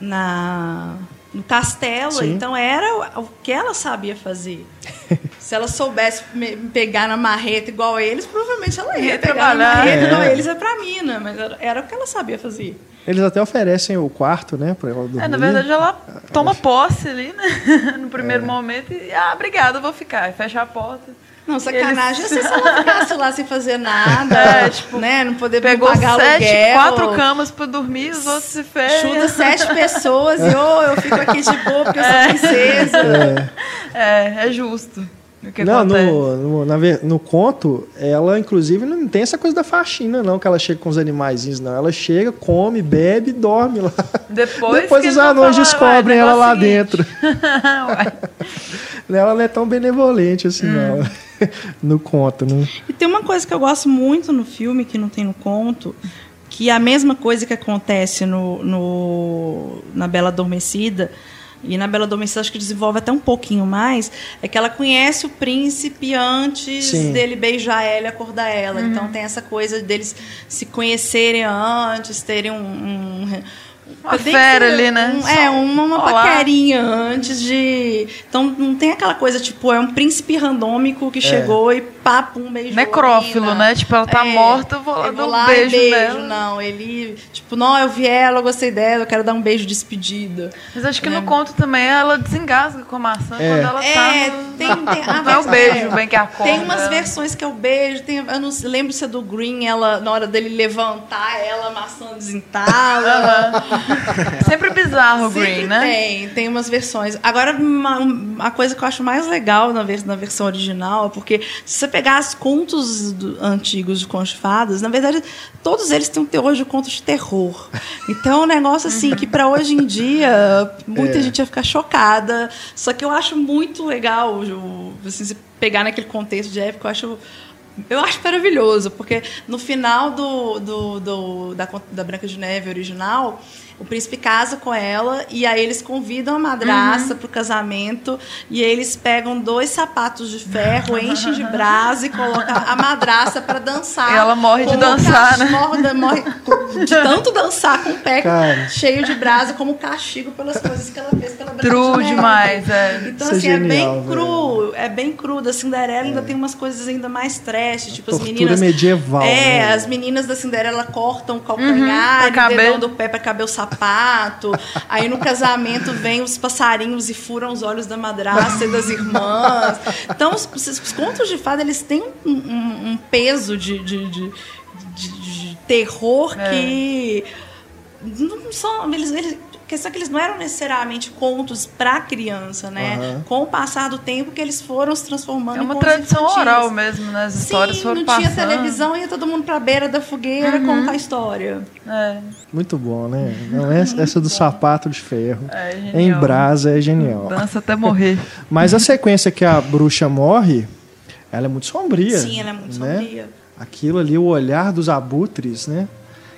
na- no castelo, Sim. então era o, que ela sabia fazer. Se ela soubesse me- pegar na marreta igual a eles, provavelmente ela ia Ia pegar na trabalhar. marreta É. igual a eles, é pra mina, mas era, era o que ela sabia fazer. Eles até oferecem o quarto, né, para ela dormir. É, na verdade, ela toma posse ali, né? No primeiro momento. E, ah, obrigada, vou ficar. E fecha a porta. Não, sacanagem Eles- assim, se ela ficasse lá sem fazer nada, É, tipo, né? Não poder Pegou pagar sete, aluguel. quatro camas pra dormir, os outros se fecham. Chuta sete pessoas e ô, eu fico aqui de boa porque eu sou princesa. É, é justo. O que não, no, no, na no conto, ela inclusive não tem essa coisa da faxina, não, que ela chega com os animaizinhos, não. Ela chega, come, bebe e dorme lá. Depois, Depois que os anões descobrem "Ué, ela lá negócio dentro. seguinte." Ué. Ela não é tão benevolente assim, Hum. não. No conto, né? E tem uma coisa que eu gosto muito no filme, que não tem no conto, que é a mesma coisa que acontece no, no- na Bela Adormecida, e na Bela Adormecida acho que desenvolve até um pouquinho mais, é que ela conhece o príncipe antes Sim. dele beijar ela e acordar ela. Então tem essa coisa deles se conhecerem antes, terem um... um Uma fera ali, né? um- é, uma, uma Olá. paquerinha antes de. Então não tem aquela coisa, tipo, é um príncipe randômico que chegou e papo, um beijo. Necrófilo, né? Tipo, ela tá morta, eu vou lá eu dar um lá beijo e beijo. nela. Não, ele, tipo, não, eu vi ela, eu gostei dela, eu quero dar um beijo de despedida. Mas acho que no conto também ela desengasga com a maçã É. quando ela É, tá no... tem, tem a Não é o beijo bem que acorda. Tem umas versões que é o beijo, tem, eu não lembro se é do Green, ela, na hora dele levantar, ela a maçã desentala. Sempre bizarro o Green, né? Tem, tem umas versões. Agora, uma, uma coisa que eu acho mais legal na, vers- na versão original, é porque se você pegar os contos do- antigos de contos de fadas, na verdade, todos eles têm um teor de contos de terror. Então, é um negócio assim que para hoje em dia, muita É. gente ia ficar chocada. Só que eu acho muito legal, o- assim, se pegar naquele contexto de época, eu acho. Eu acho maravilhoso, porque no final do, do, do- da, da Branca de Neve original, o príncipe casa com ela e aí eles convidam a madraça pro casamento e eles pegam dois sapatos de ferro, enchem de brasa e colocam a madraça para dançar. E ela morre de dançar, né? Morre, morre de tanto dançar com o pé Cara. cheio de brasa como castigo pelas coisas que ela fez pela True demais, é. Então, Isso é assim, é, genial, bem cru, é bem cru. Da Cinderela ainda tem umas coisas ainda mais trash, tipo as meninas. medieval, É, né? as meninas da Cinderela cortam o calcanhar, e o dedão do pé pra caber o sapato. Aí no casamento vem os passarinhos e furam os olhos da madrasta e das irmãs. Então, os, os contos de fada, eles têm um, um- um peso de, de, de, de- terror É. que não são. Eles, eles, questão é que eles não eram necessariamente contos para criança, né? Aham. Com o passar do tempo que eles foram se transformando É uma tradição infantis. oral mesmo, né? As histórias Sim, foram não passando. tinha televisão, ia todo mundo pra beira da fogueira contar a história. É, Muito bom, né? Não, essa, essa do sapato de ferro. é genial. Em brasa é genial. Dança até morrer. Mas a sequência que a bruxa morre, ela é muito sombria. Sim, ela é muito né? sombria. Aquilo ali, o olhar dos abutres, né?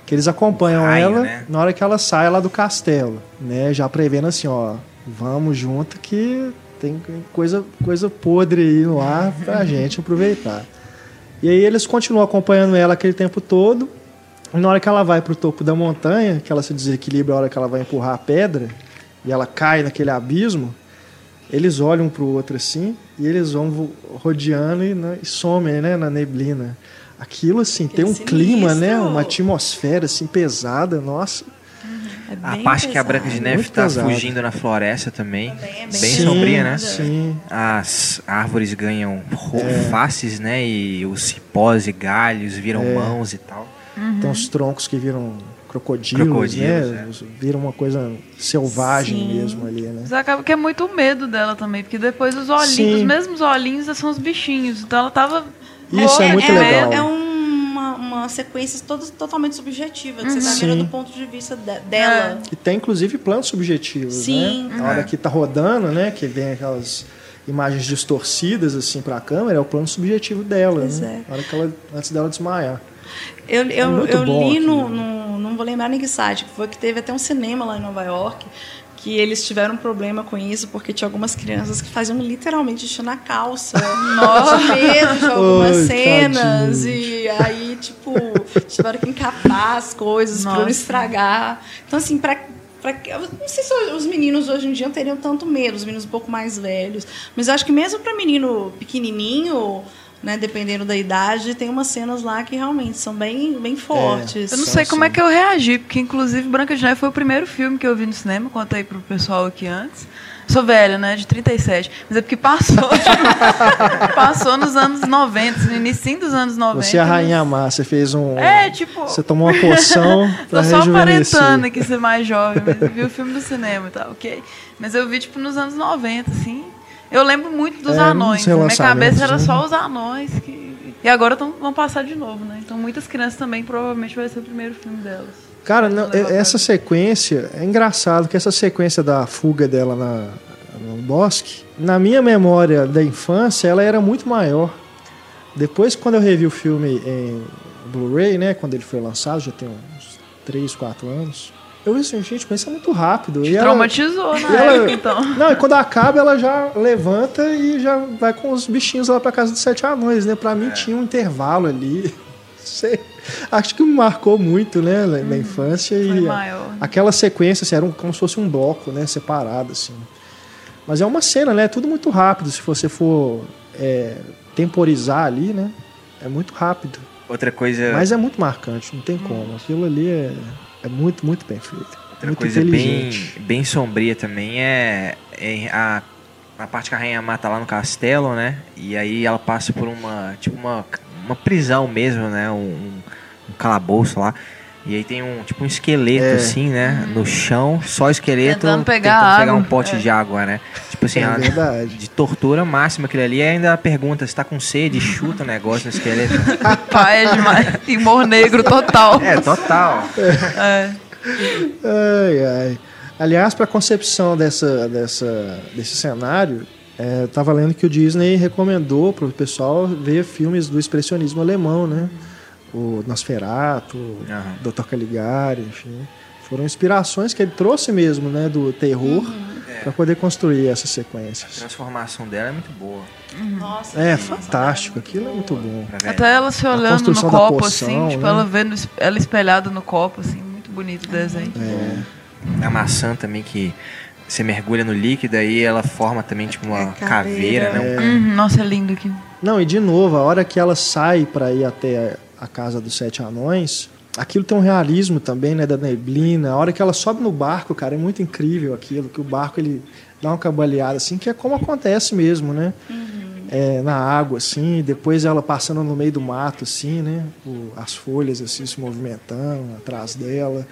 Que eles acompanham Raio, ela né? na hora que ela sai lá do castelo, né? Já prevendo assim, ó, vamos junto que tem coisa, coisa podre aí no ar pra gente aproveitar. E aí eles continuam acompanhando ela aquele tempo todo. E na hora que ela vai pro topo da montanha, que ela se desequilibra a hora que ela vai empurrar a pedra, e ela cai naquele abismo, eles olham um pro outro assim, e eles vão rodeando e, né, e somem né, na neblina. Aquilo assim, tem um Sinistro. clima, né? Uma atmosfera assim pesada, nossa. É A parte que a pesado. Branca de Neve tá pesado. fugindo na floresta também. Também é bem bem Sim, sombria, né? Sim. As árvores ganham É. faces, né? E os cipós e galhos viram É. mãos e tal. Tem uns troncos que viram crocodilos, Crocodilos, né? é. Viram uma coisa selvagem Sim. mesmo ali, né? Mas acaba que é muito medo dela também, porque depois os olhinhos, Sim. os mesmos olhinhos são os bichinhos. Então ela tava. Isso é muito é, legal. É uma, uma sequência todo, totalmente subjetiva, que você tá Sim. vendo do ponto de vista de- dela. E tem inclusive planos subjetivos, Sim. né? Na hora É. que tá rodando, né? Que vem aquelas imagens distorcidas assim pra câmera, é o plano subjetivo dela, Pois né? é. Na hora que ela, antes dela desmaiar. Eu, eu, muito eu li no, aquilo. no- Não vou lembrar nem que site, que foi que teve até um cinema lá em Nova York. Que eles tiveram um problema com isso, porque tinha algumas crianças que faziam literalmente xixi na calça. Nossa, medo de algumas Oi, cenas. tadinho. E aí, tipo, tiveram que encapar as coisas pra não estragar. Então, assim, pra. pra não sei se os meninos hoje em dia teriam tanto medo, os meninos um pouco mais velhos. Mas acho que mesmo para menino pequenininho, né, dependendo da idade, tem umas cenas lá que realmente são bem, bem fortes. Eu não sei como é que eu reagi, porque inclusive Branca de Neve foi o primeiro filme que eu vi no cinema, contei pro pessoal aqui antes. Sou velha, né? De 37. Mas é porque passou. passou nos anos 90, no início dos anos 90. Você é a rainha má, você fez um. É, tipo. Você tomou uma poção pra Tô só aparentando aqui ser mais jovem, mas eu vi o filme do cinema e tal, ok? Mas eu vi, tipo, nos anos 90, assim. Eu lembro muito dos É, anões. Na minha cabeça era né? só os anões que. E agora tão, vão passar de novo, né? Então muitas crianças também provavelmente vai ser o primeiro filme delas. Cara, não, essa sequência é engraçado que essa sequência da fuga dela na, no bosque, na minha memória da infância, ela era muito maior. Depois, quando eu revi o filme em Blu-ray, né, quando ele foi lançado, já tem uns 3, 4 anos, eu vi assim, gente, mas isso é muito rápido. E ela- Traumatizou na e ela- época, então. Não, e quando acaba, ela já levanta e já vai com os bichinhos lá pra casa dos sete anões, né? Pra mim tinha um intervalo ali. Sei. Acho que me marcou muito, né, na, na infância. Foi e maior. aquela sequência, assim, era um- como se fosse um bloco, né? Separado, assim. Mas é uma cena, né? Tudo muito rápido. Se você for é, temporizar ali, né? É muito rápido. Outra coisa, Mas é muito marcante, não tem como. Aquilo ali é, é muito, muito bem feito. outra muito coisa bem, bem sombria também é, é a, a parte que a rainha mata lá no castelo, né? E aí ela passa por uma, tipo uma, uma prisão mesmo, né? Um, um calabouço lá. E aí tem um tipo um esqueleto É. assim, né? No chão, só esqueleto Tentando pegar tentando pegar água. um pote É. de água, né? Tipo assim, É verdade. de tortura máxima aquilo ali. E ainda pergunta se tá com sede, chuta o negócio no esqueleto. Pai é demais. Humor negro total. é, total. É. Ai, ai. Aliás, para a concepção dessa, dessa, desse cenário, é, eu tava lendo que o Disney recomendou para o pessoal ver filmes do expressionismo alemão, né? O Nosferatu, o Aham. Dr. Caligari, enfim. Foram inspirações que ele trouxe mesmo, né, do terror, para poder construir essas A sequências. transformação dela é muito boa. Nossa, É fantástico, aquilo é muito bom. Até ela se olhando no copo, poção, assim, tipo, né? ela vendo ela espelhada no copo, assim, muito bonito o desenho. É. A maçã também que você mergulha no líquido aí ela forma também tipo uma É, caveira, caveira. né? Uhum, nossa, é lindo aqui. Não, e de novo, a hora que ela sai para ir até a casa dos sete anões, aquilo tem um realismo também, né, da neblina. A hora que ela sobe no barco, cara, é muito incrível aquilo, que o barco ele dá uma cambaleada assim, que é como acontece mesmo, né? É, na água assim, depois ela passando no meio do mato assim, né? O- as folhas assim se movimentando atrás dela.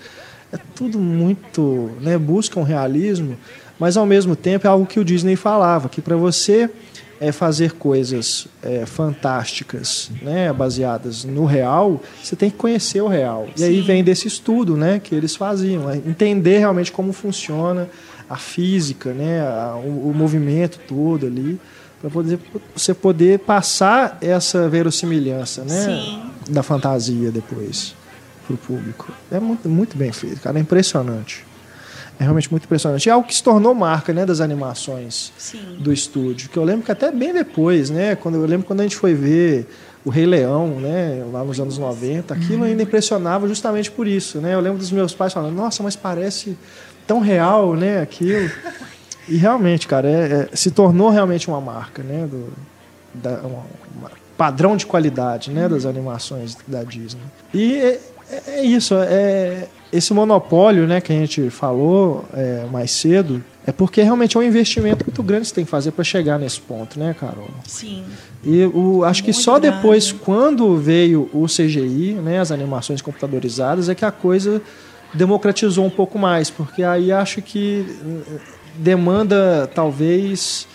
É tudo muito, né, busca um realismo, mas ao mesmo tempo é algo que o Disney falava, que para você é, fazer coisas é, fantásticas, né, baseadas no real, você tem que conhecer o real. E aí Sim. vem desse estudo, né, que eles faziam, é entender realmente como funciona a física, né, a- o, o movimento todo ali, para poder você poder passar essa verossimilhança, né, Sim. da fantasia depois para o público. É muito, muito bem feito, cara, é impressionante. É realmente muito impressionante. É algo que se tornou marca, né, das animações Sim. do estúdio. Que eu lembro que até bem depois, né? Quando eu lembro quando a gente foi ver o Rei Leão, né? Lá nos anos 90, aquilo ainda impressionava justamente por isso, né? Eu lembro dos meus pais falando, nossa, mas parece tão real, né? Aquilo. E realmente, cara, é- é- se tornou realmente uma marca, né? Do, da, uma- uma padrão de qualidade, né? Das animações da Disney. E é, é- é isso, é esse monopólio, né? Que a gente falou é, mais cedo, é porque realmente é um investimento muito grande que você tem que fazer para chegar nesse ponto, né, Carol? Sim. E o, acho que Muito só grande. depois, quando veio o CGI, né, as animações computadorizadas, é que a coisa democratizou um pouco mais, porque aí acho que eh, demanda, talvez,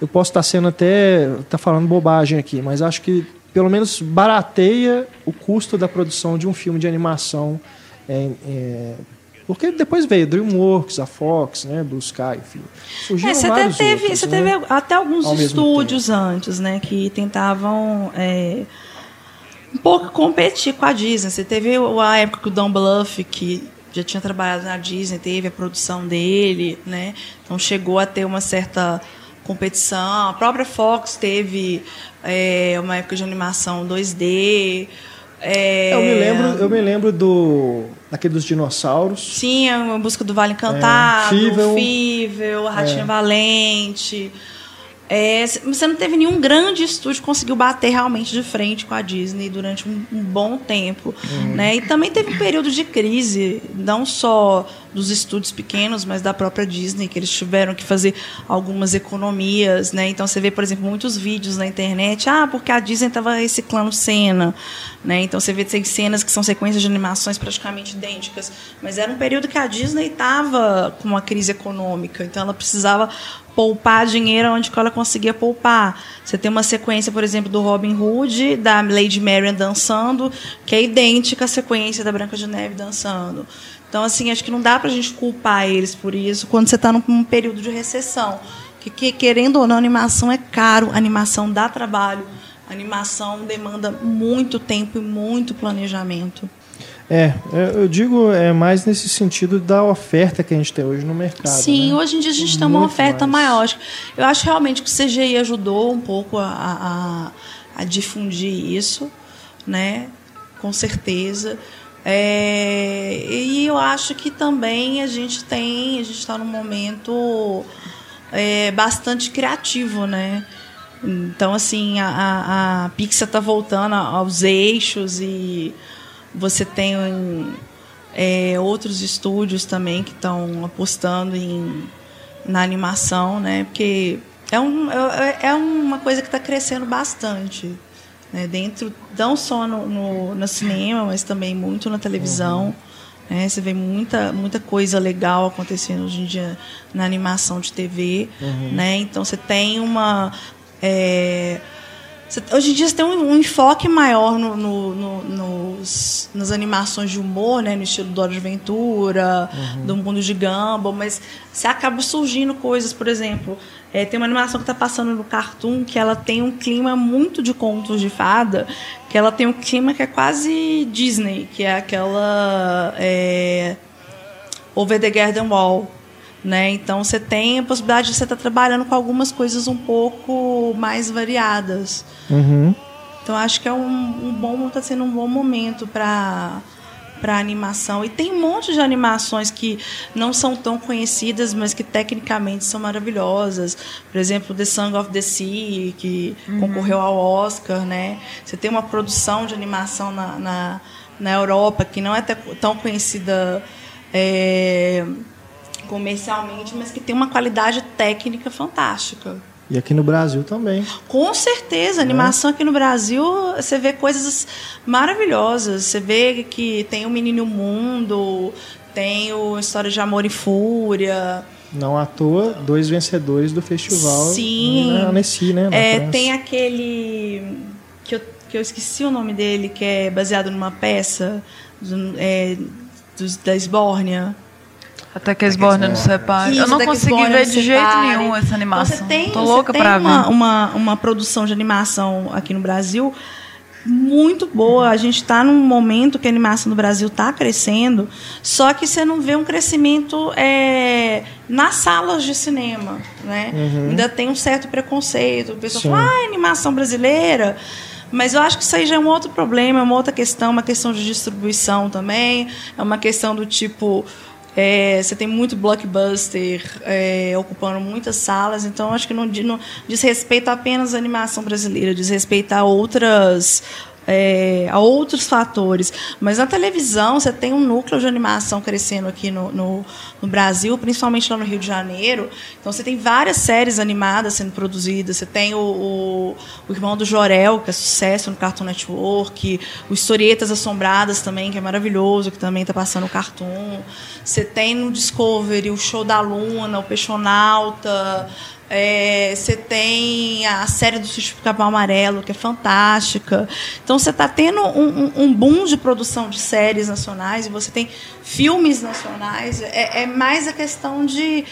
eu posso estar sendo até, tá falando bobagem aqui, mas acho que pelo menos barateia o custo da produção de um filme de animação. É, é, porque depois veio DreamWorks, a Fox, né, Blue Sky, enfim. Surgiram É, você até teve, outros, você né? teve até alguns Ao estúdios antes, né, que tentavam é, um pouco competir com a Disney. Você teve a época que o Don Bluth, que já tinha trabalhado na Disney, teve a produção dele, né? Então chegou a ter uma certa competição. A própria Fox teve é, uma época de animação 2D. É, Eu me lembro, eu me lembro do daquele dos dinossauros. Sim, a busca do Vale Encantado, É, Fível. Fível, a Ratinha Valente. É, você não teve nenhum grande estúdio que conseguiu bater realmente de frente com a Disney durante um, um bom tempo. Né? E também teve um período de crise, não só dos estúdios pequenos, mas da própria Disney, que eles tiveram que fazer algumas economias. Né? Então você vê, por exemplo, muitos vídeos na internet, ah, porque a Disney estava reciclando cena. Né? Então você vê tem cenas que são sequências de animações praticamente idênticas. Mas era um período que a Disney estava com uma crise econômica, então ela precisava poupar dinheiro onde ela conseguia poupar. Você tem uma sequência, por exemplo, do Robin Hood, da Lady Marian dançando, que é idêntica à sequência da Branca de Neve dançando. Então, assim, acho que não dá pra gente culpar eles por isso quando você está num período de recessão. Que, que, querendo ou não, animação é caro, animação dá trabalho, animação demanda muito tempo e muito planejamento. É, eu eu digo é mais nesse sentido da oferta que a gente tem hoje no mercado. Sim, né? hoje em dia a gente tem uma Muito oferta mais. maior. Eu acho realmente que o CGI ajudou um pouco a, a, a difundir isso, né? Com certeza. É, e eu acho que também a gente tem, a gente está num momento é, bastante criativo, né? Então, assim, a, a, a Pixar está voltando aos eixos e você tem é, outros estúdios também que estão apostando em, na animação, né? Porque é, um, é, é uma coisa que está crescendo bastante. Né? Dentro, não só no, no, no cinema, mas também muito na televisão. né? Você vê muita, muita coisa legal acontecendo hoje em dia na animação de TV. Né? Então você tem uma. É, Hoje em dia você tem um, um enfoque maior no, no- no- nos, nas animações de humor, né? no estilo do Hora de Aventura, do Mundo de Gumball, mas você acaba surgindo coisas, por exemplo, é, tem uma animação que está passando no Cartoon que ela tem um clima muito de contos de fada, que ela tem um clima que é quase Disney, que é aquela. é, Over the Garden Wall. Né? Então você tem a possibilidade de você estar tá trabalhando com algumas coisas um pouco mais variadas. Uhum. Então acho que é um, um bom, está sendo um bom momento para para animação. E tem um monte de animações que não são tão conhecidas, mas que tecnicamente são maravilhosas. Por exemplo, The Song of the Sea, que uhum. concorreu ao Oscar, né? Você tem uma produção de animação na, na, na Europa que não é tão conhecida é, comercialmente, mas que tem uma qualidade técnica fantástica. E aqui no Brasil também. Com certeza, a né? animação aqui no Brasil, você vê coisas maravilhosas. Você vê que tem o Menino Mundo, tem o História de Amor e Fúria. Não à toa, dois vencedores do festival. Sim. Na Annecy, né? É, tem aquele que eu, que eu esqueci o nome dele, que é baseado numa peça do, é, da Esbórnia. Até que a Esborna nos separe. eu não consegui ver de jeito nenhum essa animação. Você tem, Tô louca você pra tem uma, uma, uma, produção de animação aqui no Brasil muito boa. A gente está num momento que a animação no Brasil está crescendo, só que você não vê um crescimento é, nas salas de cinema. Né? Uhum. Ainda tem um certo preconceito. O pessoal Sim. fala, ah, animação brasileira. Mas eu acho que isso aí já é um outro problema, é uma outra questão, uma questão de distribuição também, é uma questão do tipo é, você tem muito blockbuster é, ocupando muitas salas, então acho que não, não diz respeito apenas à animação brasileira, diz respeito a outras é, a outros fatores. Mas na televisão, você tem um núcleo de animação crescendo aqui no, no, no, Brasil, principalmente lá no Rio de Janeiro. Então, você tem várias séries animadas sendo produzidas. Você tem o, o, o Irmão do Jorel, que é sucesso no Cartoon Network. O Historietas Assombradas também, que é maravilhoso, que também está passando no Cartoon. Você tem no Discovery o Show da Luna, o Peixonauta. É, você tem a série do Sítio Capão Amarelo, que é fantástica. Então, você está tendo um, um, boom de produção de séries nacionais, e você tem filmes nacionais. É, é, mais a questão de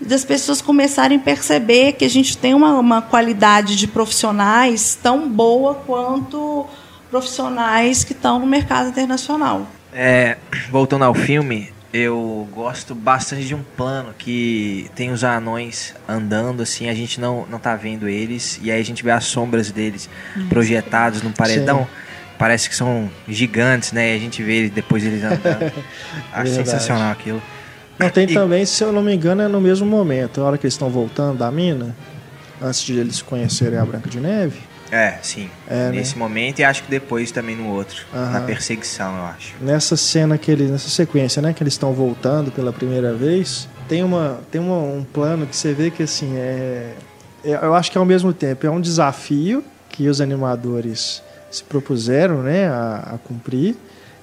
das pessoas começarem a perceber que a gente tem uma, uma qualidade de profissionais tão boa quanto profissionais que estão no mercado internacional. É, voltando ao filme, eu gosto bastante de um plano que tem os anões andando assim, a gente não, não tá vendo eles, e aí a gente vê as sombras deles hum. projetados no paredão. Sim. Parece que são gigantes, né? E a gente vê depois eles andando. Acho sensacional aquilo. Não, tem e... também, se eu não me engano, é no mesmo momento, a hora que eles estão voltando da mina, antes de eles conhecerem a Branca de Neve é, sim. É, né? Nesse né? momento e acho que depois também no outro. Na perseguição, eu acho. Nessa cena que eles. Nessa sequência, né? Que eles estão voltando pela primeira vez, tem, uma, tem uma, um plano que você vê que assim é, é. Eu acho que ao mesmo tempo é um desafio que os animadores se propuseram né, a, a cumprir.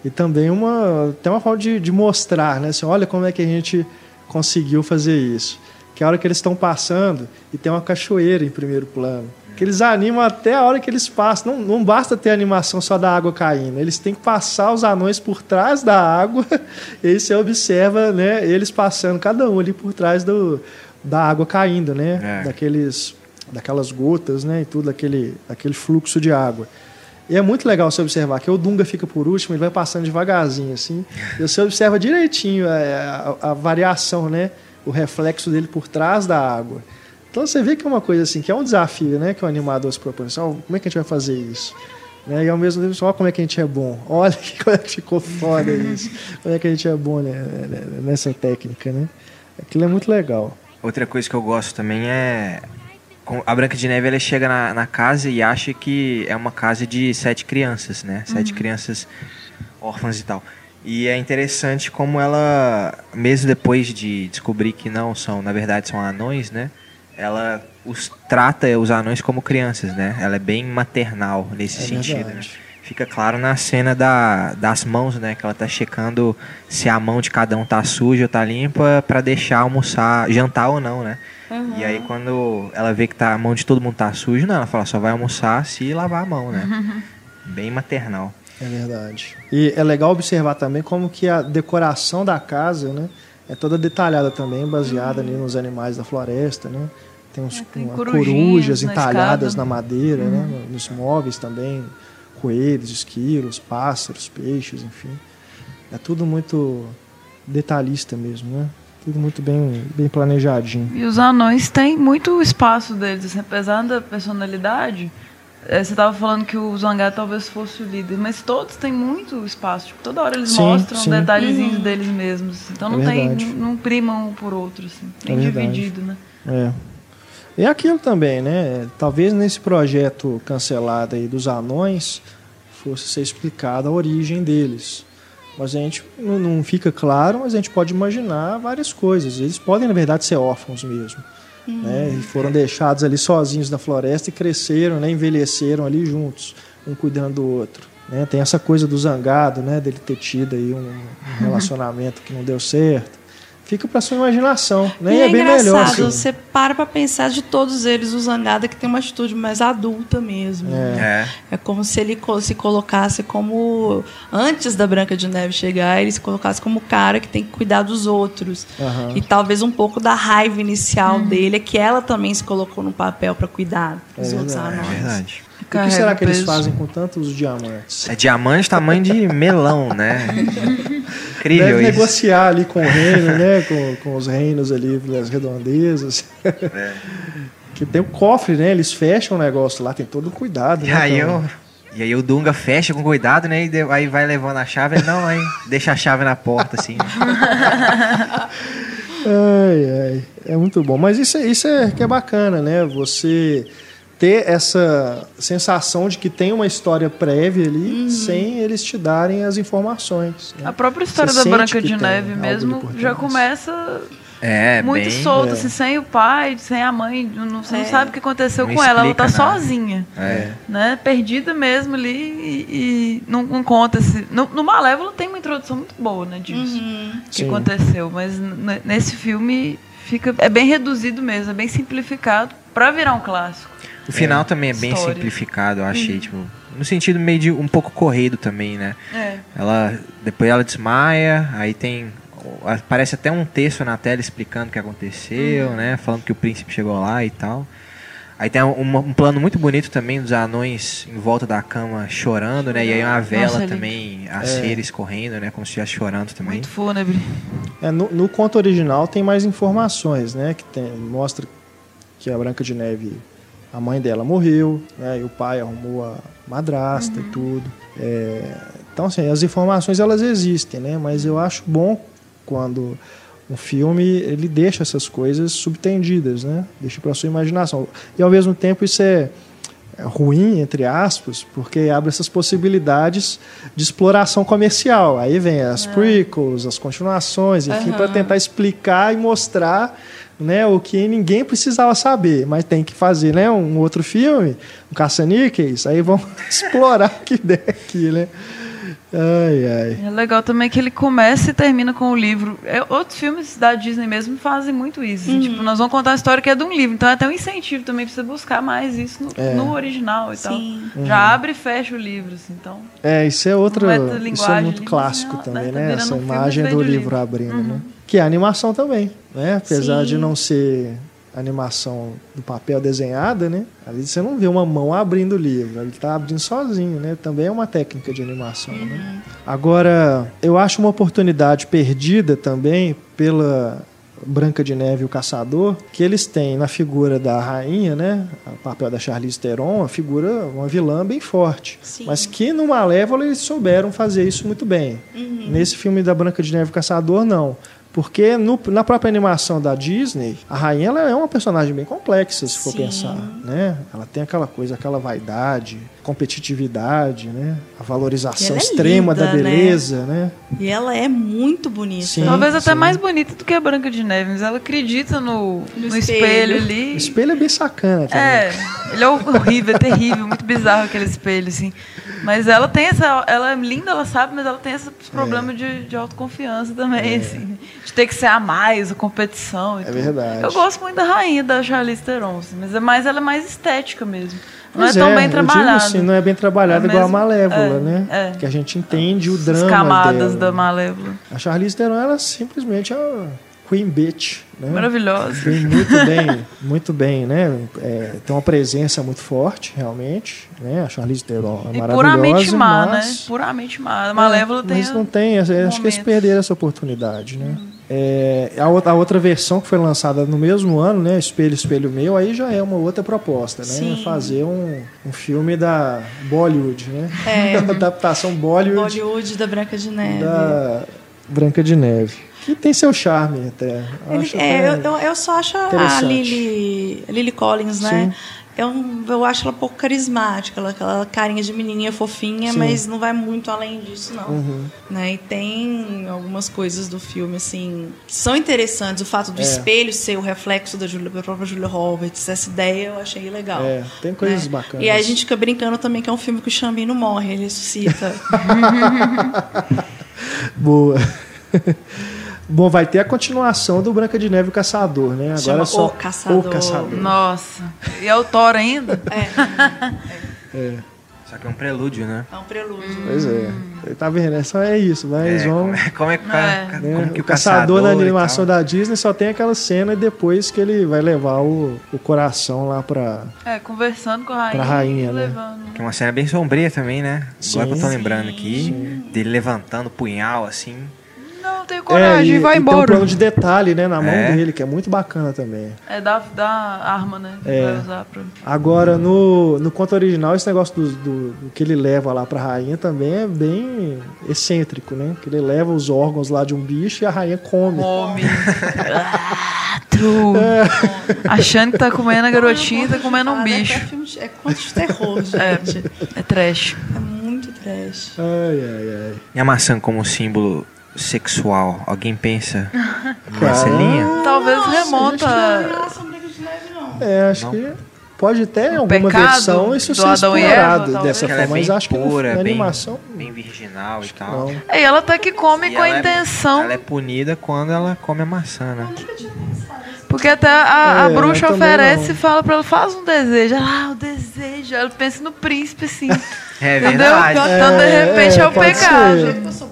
E também uma, tem uma forma de, de mostrar, né? Assim, olha como é que a gente conseguiu fazer isso. Que é a hora que eles estão passando e tem uma cachoeira em primeiro plano que eles animam até a hora que eles passam. Não, não basta ter animação só da água caindo, eles têm que passar os anões por trás da água, e aí você observa né, eles passando, cada um ali por trás do, da água caindo, né? É. Daqueles, daquelas gotas né, e tudo, aquele, aquele fluxo de água. E é muito legal você observar que o Dunga fica por último, ele vai passando devagarzinho, assim, e você observa direitinho a, a, a variação, né? O reflexo dele por trás da água. Então você vê que é uma coisa assim, que é um desafio, né? Que o animador se propõe. Assim, oh, como é que a gente vai fazer isso? Né? E ao mesmo tempo, olha como é que a gente é bom. Olha como é que ficou foda isso. como é que a gente é bom né? nessa técnica, né? Aquilo é muito legal. Outra coisa que eu gosto também é a Branca de Neve ela chega na, na, casa e acha que é uma casa de sete crianças, né? Sete uhum. crianças órfãs e tal. E é interessante como ela, mesmo depois de descobrir que não são, na verdade são anões, né? Ela os trata os anões como crianças, né? Ela é bem maternal nesse é sentido. Né? Fica claro na cena da, das mãos, né? Que ela tá checando se a mão de cada um tá suja ou tá limpa para deixar almoçar, jantar ou não, né? Uhum. E aí quando ela vê que tá, a mão de todo mundo tá suja, não, ela fala só vai almoçar se lavar a mão, né? Uhum. Bem maternal. É verdade. E é legal observar também como que a decoração da casa, né? É toda detalhada também, baseada uhum. ali nos animais da floresta, né? Tem, uns, é, tem uma, corujas na entalhadas escada. na madeira, né? uhum. né? Nos móveis também, coelhos, esquilos, pássaros, peixes, enfim. É tudo muito detalhista mesmo, né? Tudo muito bem, bem planejadinho. E os anões têm muito espaço deles, assim, apesar da personalidade. é, Você estava falando que o Zangar talvez fosse o líder, mas todos têm muito espaço. Tipo, toda hora eles Sim, mostram sim. detalhezinhos deles mesmos. assim. Então É não tem, verdade. não, não primam um por outro, assim. É Tem dividido, né? É. E aquilo também, né? Talvez nesse projeto cancelado aí dos anões fosse ser explicada a origem deles. Mas a gente não, fica claro, mas a gente pode imaginar várias coisas. Eles podem, na verdade, ser órfãos mesmo. Né? E foram deixados ali sozinhos na floresta e cresceram, né? envelheceram ali juntos, um cuidando do outro. Né? Tem essa coisa do zangado, né? dele ter tido aí um relacionamento que não deu certo. Fica para sua imaginação. Né? E é, é bem engraçado, melhor. assim. você para pra pensar de todos eles, o Zangada que tem uma atitude mais adulta mesmo. É. É como se ele se colocasse como. Antes da Branca de Neve chegar, ele se colocasse como o cara que tem que cuidar dos outros. Aham. E talvez um pouco da raiva inicial dele é que ela também se colocou no papel para cuidar dos É outros verdade. É anões. verdade. O que será que eles fazem com tantos diamantes? É diamante tamanho de melão, né? Incrível Deve isso. negociar ali com o reino, né? Com, com os reinos ali das redondezas. É. que tem o cofre, né? Eles fecham o negócio lá, tem todo o cuidado. E né, aí, eu, e aí o Dunga fecha com cuidado, né? E de- aí vai levando a chave, ele não, aí deixa a chave na porta, assim. Ai, ai. É muito bom. Mas isso, é- isso é que é bacana, né? Você ter essa sensação de que tem uma história prévia ali, Uhum. sem eles te darem as informações. né? A própria história Você da Branca de Neve mesmo já começa É, muito bem... solto, é. assim, sem o pai, sem a mãe, não, você É. não sabe o que aconteceu Não com ela, ela tá nada. sozinha. É. Né? Perdida mesmo ali e, e não, não conta se. No, no Malévolo tem uma introdução muito boa, né, disso. Uhum. que Sim. aconteceu, mas nesse filme fica é bem reduzido mesmo, é bem simplificado pra virar um clássico. O final também é bem História. simplificado, eu achei, tipo... No sentido meio de um pouco corrido também, né? É. Ela... Depois ela desmaia, aí tem... Aparece até um texto na tela explicando o que aconteceu, né? Falando que o príncipe chegou lá e tal. Aí tem um, um plano muito bonito também dos anões em volta da cama chorando, né? E aí uma vela Nossa, é também, a cera escorrendo, né? Como se estivesse chorando também. Muito fúnebre. É, no, no conto original tem mais informações, né? Que tem, mostra que a Branca de Neve, a mãe dela morreu, né? E o pai arrumou a madrasta e tudo. É, então, assim, as informações elas existem, né? Mas eu acho bom quando um filme ele deixa essas coisas subtendidas, né? Deixa para sua imaginação. E ao mesmo tempo isso é é ruim, entre aspas, porque abre essas possibilidades de exploração comercial. Aí vem as prequels, as continuações, enfim, para tentar explicar e mostrar né, o que ninguém precisava saber, mas tem que fazer né, um outro filme, um caça-níqueis, aí vão explorar o que der aqui, né? Ai, ai. É legal também que ele começa e termina com o livro. É, outros filmes da Disney mesmo fazem muito isso. assim, Tipo, nós vamos contar a história que é de um livro. Então é até um incentivo também pra você buscar mais isso no, É. no original e Sim. tal. Já abre e fecha o livro, assim, então. É, isso é outra. Metalinguagem Isso é muito clássico né, também, tá né? Essa imagem do livro livro. abrindo, né? Que é a animação também, né? Apesar de Sim. não ser animação do papel desenhada, né? Ali você não vê uma mão abrindo o livro, ele está abrindo sozinho, né? Também é uma técnica de animação, né? Agora, eu acho uma oportunidade perdida também pela Branca de Neve e o Caçador, que eles têm na figura da rainha, né? O papel da Charlize Theron, a figura, uma vilã bem forte. Sim. Mas que no Malévola eles souberam fazer isso muito bem. Nesse filme da Branca de Neve e o Caçador, não. Porque no- na própria animação da Disney, a rainha ela é uma personagem bem complexa, se for Sim. pensar. Né? Ela tem aquela coisa, aquela vaidade, competitividade, né? a valorização é extrema da linda, né? beleza. Né? E ela é muito bonita. Sim. Talvez até sim. mais bonita do que a Branca de Neve, mas ela acredita no, No no espelho. espelho. O ali. espelho é bem sacana também. É, ele é horrível, é terrível, muito bizarro aquele espelho, assim. Mas ela tem essa. Ela é linda, ela sabe, mas ela tem esse problema de, de autoconfiança também, assim. De ter que ser a mais, a competição e É tudo. verdade. Eu gosto muito da rainha da Charlize Theron, assim, mas é mais, ela é mais estética mesmo. Não Pois é tão bem eu digo trabalhada. assim, não é bem trabalhada É igual a Malévola, é, né? é. Que a gente entende o As drama camadas dela. da Malévola. A Charlize Theron, ela simplesmente é Queen Bitch. Né? Maravilhosa. Bem, muito bem, muito bem, né? É, tem uma presença muito forte, realmente. Né? A Charlize Theron é E maravilhosa, puramente má, mas... né? Puramente má. A Malévola tem. Mas não tem, acho que eles perderam essa oportunidade, né? É, a, outra, a outra versão que foi lançada no mesmo ano, né? Espelho, Espelho Meu, aí já é uma outra proposta, né? Sim. Fazer um, um filme da Bollywood, né? É. Uma adaptação Bollywood, Bollywood da Branca de Neve. da Branca de Neve. Que tem seu charme até. Ele- é, eu, eu, só acho a. Lily, a Lily Collins, né? Eu, eu acho ela pouco carismática, ela, aquela carinha de menininha fofinha, Sim. mas não vai muito além disso, não. Uhum. Né? E tem algumas coisas do filme, assim, que são interessantes. O fato do É. espelho ser o reflexo da, Julia, da própria Julia Roberts, essa ideia eu achei legal. É, tem coisas né? bacanas. E aí a gente fica brincando também que é um filme que o Xambin não morre, ele ressuscita. Boa. Bom, vai ter a continuação do Branca de Neve e o Caçador, né? Agora Chama é só O Caçador. O Caçador. Nossa. E é o Thor ainda? É, Só que é um prelúdio, né? É um prelúdio. pois é. Tá vendo? É só é isso, mas É, vão. como, é, como é o É. ca- né? como que o caçador na e animação da Disney só tem aquela cena e depois que ele vai levar o, o coração lá pra. É, conversando com a rainha. Pra rainha, né? levando. Que é uma cena bem sombria também, né? Sim. Agora que eu tô lembrando aqui, dele levantando o punhal assim. Não, tenho coragem, e, vai e tem um embora. plano de detalhe, né, na mão É. dele, que é muito bacana também. É da, da arma, né? Que É. vai usar pra. Agora, no, no conto original, esse negócio do, do, do que ele leva lá pra rainha também é bem excêntrico, né? Que ele leva os órgãos lá de um bicho e a rainha come. Come. Ah, True. Achando que tá comendo a garotinha e tá comendo um Ah, É, bicho. é, é conto de terror, É, gente. é trash. É muito trash. Ai, ai, ai. E a maçã como símbolo sexual? Alguém pensa nessa linha? Talvez remonta. que é de não. É, acho Não. que pode ter O alguma pecado versão isso ser Adão explorado Eva, dessa é forma, bem mas acho que pura, na bem, animação bem virginal e tal. não. É, e ela até que come E com a ela é- intenção. ela é punida quando ela come a maçã, né? Porque até a, a É, bruxa oferece e fala pra ela, faz um desejo. Ela, ah, o desejo. Ela pensa no príncipe, assim. É Entendeu? verdade. Então, de É, repente, é, é, o pecado. Do ser.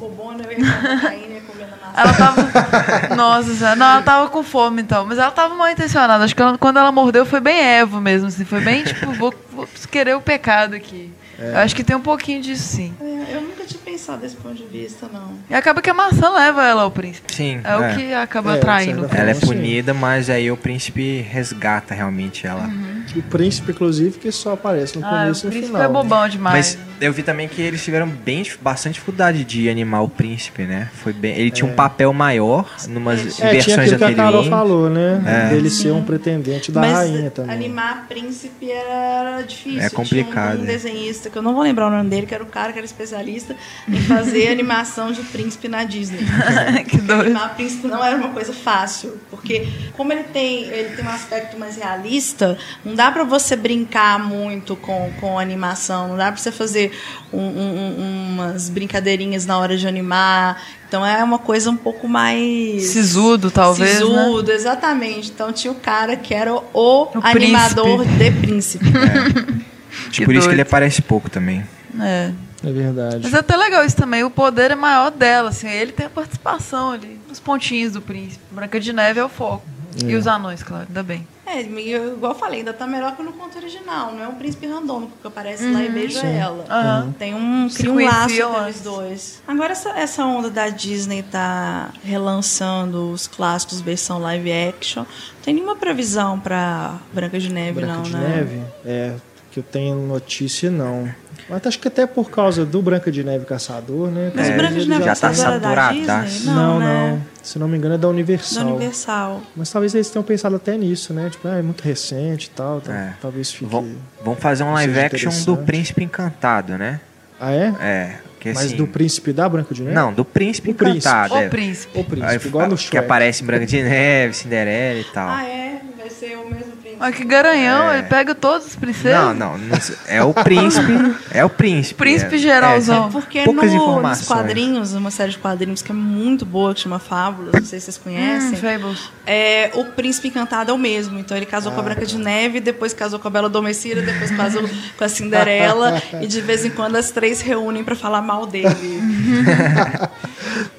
Ela tava. Nossa senhora. Não, ela tava com fome então. Mas ela tava mal intencionada. Acho que ela- quando ela mordeu foi bem Evo mesmo. Assim. Foi bem tipo, vou, vou querer o pecado aqui. Eu acho que tem um pouquinho disso sim. É, Eu nunca tinha pensado desse ponto de vista, não. E acaba que a maçã leva ela ao príncipe. Sim. É, o é. que acaba É, atraindo. Ela é punida, mas aí o príncipe resgata realmente ela. O príncipe, inclusive, que só aparece no Ah, o começo e no príncipe final. é bobão demais. Mas eu vi também que eles tiveram bem, bastante dificuldade de animar o príncipe, né? Foi bem, ele tinha um papel maior numas É, É, tinha versões aquilo que a Carol anteriores. falou, né? É. Dele ser um pretendente da Mas rainha também. animar príncipe era difícil. É complicado, Tinha um, um é. Desenhista, que eu não vou lembrar o nome dele, que era o cara que era especialista em fazer animação de príncipe na Disney. que doido. Animar príncipe não era uma coisa fácil, porque como ele tem, ele tem um aspecto mais realista, não dá pra você brincar muito com, com animação, não dá pra você fazer um- um- um- umas brincadeirinhas na hora de animar. Então é uma coisa um pouco mais Sisudo, talvez. Né? Sisudo, exatamente. Então tinha o cara que era o, O animador de príncipe. Tipo, por isso que doido. ele aparece pouco também. É. É verdade. Mas é até legal isso também. O poder é maior dela. Assim, ele tem a participação ali, nos pontinhos do príncipe. Branca de Neve é o foco. E os anões, claro, ainda bem. É, eu- igual eu falei, ainda tá melhor que no conto original. Não é um príncipe randômico que aparece lá e beija ela. Aham. Tem um, cria um laço entre os dois. Agora, essa, essa onda da Disney tá relançando os clássicos versão live action. Não tem nenhuma previsão pra Branca de Neve, Branca não, de né? Neve? É, que eu tenho notícia, não. Mas acho que até por causa do Branca de Neve Caçador, né? Mas É, o Branca de Neve já tá Caçador era da saturadaço. Disney? Não, né? não. Se não me engano, é da Universal. Da Universal. Mas talvez eles tenham pensado até nisso, né? Tipo, ah, é muito recente e tal. É. Talvez fique. Vão, vão fazer um live action do. Príncipe Encantado, né? Ah, é? É. Que, Mas assim, do príncipe da Branca de Neve? Não, do Príncipe O príncipe. Encantado. O é. príncipe. O príncipe, igual no que Shrek. aparece em Branca de Neve, Cinderela e tal. Ah, é? Vai ser o mesmo príncipe. Olha que garanhão, É. ele pega todos os princesas. Não, não, não sei. É o príncipe. é o príncipe. Príncipe é, geralzão. é, Porque Poucas no, nos quadrinhos, uma série de quadrinhos que é muito boa, que chama Fábulas, não sei se vocês Hum, conhecem, Fables. é, o príncipe encantado é o mesmo. Então ele casou com a Branca de Neve, depois casou com a Bela Adormecida, depois casou com a Cinderela, e de vez em quando as três reúnem pra falar mal dele.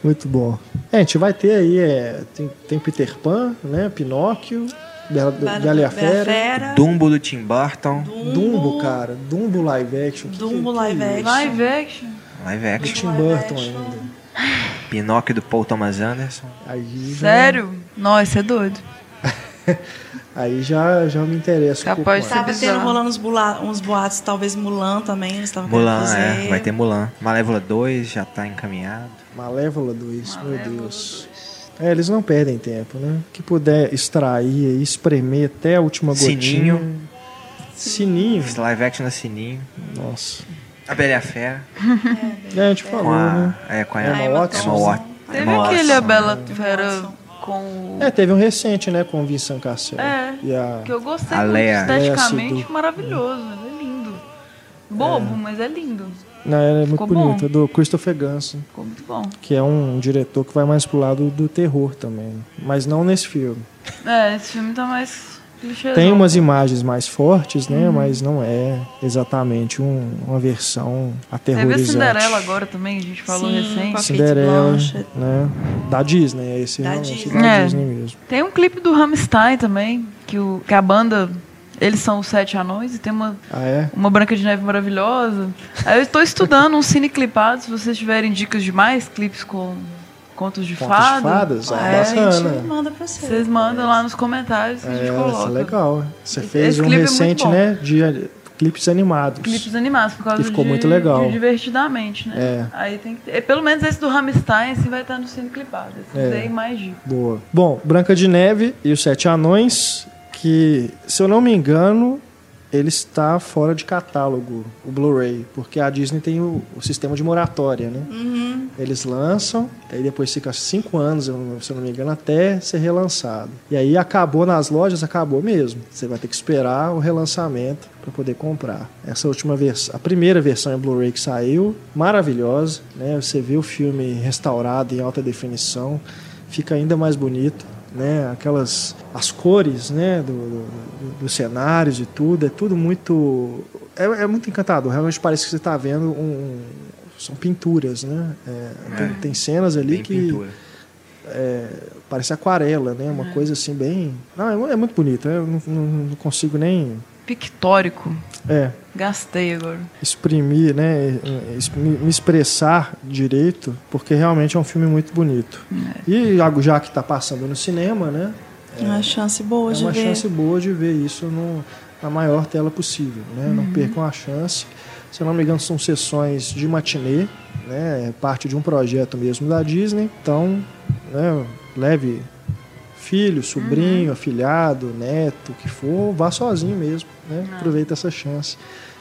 Muito bom. É, a gente vai ter aí, é, tem, tem Peter Pan, né? Pinóquio, Bela, Bela e a Fera. Fera. Dumbo do Tim Burton. Dumbo, cara. Dumbo live action. Que Dumbo que- live que é action. Live action. Live Do action. Tim Live Burton action. ainda. Pinóquio do Paul Thomas Anderson. Aí já, Sério? Nossa, isso é doido. Aí já, já me interessa um Capaz pouco de mais. Tava bizarro. tendo rolando uns, bula- uns boatos, talvez Mulan também, eles Mulan, é. Vai ter Mulan. Malévola 2 já tá encaminhado. Malévola 2, meu Malévola Deus. É, eles não perdem tempo, né? Que puder extrair e espremer até a última gotinha. Sininho. Sininho. Live action Sininho. Nossa. A Bela e a Fera. É, a gente falou, Com a, né? é, com a Emma Emma Watson. Emma Watson. Teve Emma aquele Watson. A Bela Fera com o... É, teve um recente, né? Com o Vincent Cassel. É. E a... Que eu gostei A muito esteticamente, Leia Seydoux. maravilhoso. É lindo. Bobo, mas é lindo. Não, ela é muito Ficou bonita. Do Christopher Gunston. Ficou muito bom. Que é um diretor que vai mais pro lado do terror também. Mas não nesse filme. É, esse filme tá mais clichêzão. Tem umas imagens mais fortes, Uhum. né? Mas não é exatamente um- uma versão Teve a aterrorizante. Cinderela agora também, a gente falou Sim, recente. Cinderela, Blanchett. né? Da Disney, esse Da realmente Disney. da É. Disney mesmo. Tem um clipe do Rammstein também, que, o, que a banda, eles são os sete anões e tem uma, Ah, é? uma Branca de Neve maravilhosa. Aí eu estou estudando um cine clipado, se vocês tiverem dicas de mais clipes com contos de Contos fada. de fadas? Ah, é, A gente bacana. manda pra você. Vocês mandam lá nos comentários que a gente É, coloca. isso é legal. Você fez esse um é recente, bom. né? De eh, clipes animados. Clipes animados, por causa Que ficou de, muito legal. de divertidamente, né? É. Aí tem que ter, pelo menos esse do Rammstein assim, vai estar no cine clipado. Esse É. mais dicas. Boa. Bom, Branca de Neve e os Sete Anões, que, se eu não me engano, ele está fora de catálogo, o Blu-ray, porque a Disney tem o, o sistema de moratória, né? Uhum. Eles lançam, aí depois fica cinco anos, se eu não me engano, até ser relançado. E aí acabou nas lojas, acabou mesmo. Você vai ter que esperar o relançamento para poder comprar. Essa última versão, a primeira versão em Blu-ray que saiu, maravilhosa, né? Você vê o filme restaurado em alta definição, fica ainda mais bonito. Né, aquelas as cores né, do, do- do- dos cenários e tudo é tudo muito é, é muito encantador realmente parece que você está vendo um, são pinturas né É, tem, É. tem cenas ali que pintura. parece aquarela né uma coisa assim bem não é, é muito bonito eu não, não- não consigo nem Pictórico. É Gastei agora. exprimir né me expressar direito porque realmente é um filme muito bonito e já que está passando no cinema né É uma chance boa é de uma ver. chance boa de ver isso no, na maior tela possível. Né? Não percam a chance. Se não me engano, são sessões de matinê, né? é parte de um projeto mesmo da Disney. Então, né? leve filho, sobrinho, afilhado, neto, o que for, vá sozinho mesmo. Né? Aproveita essa chance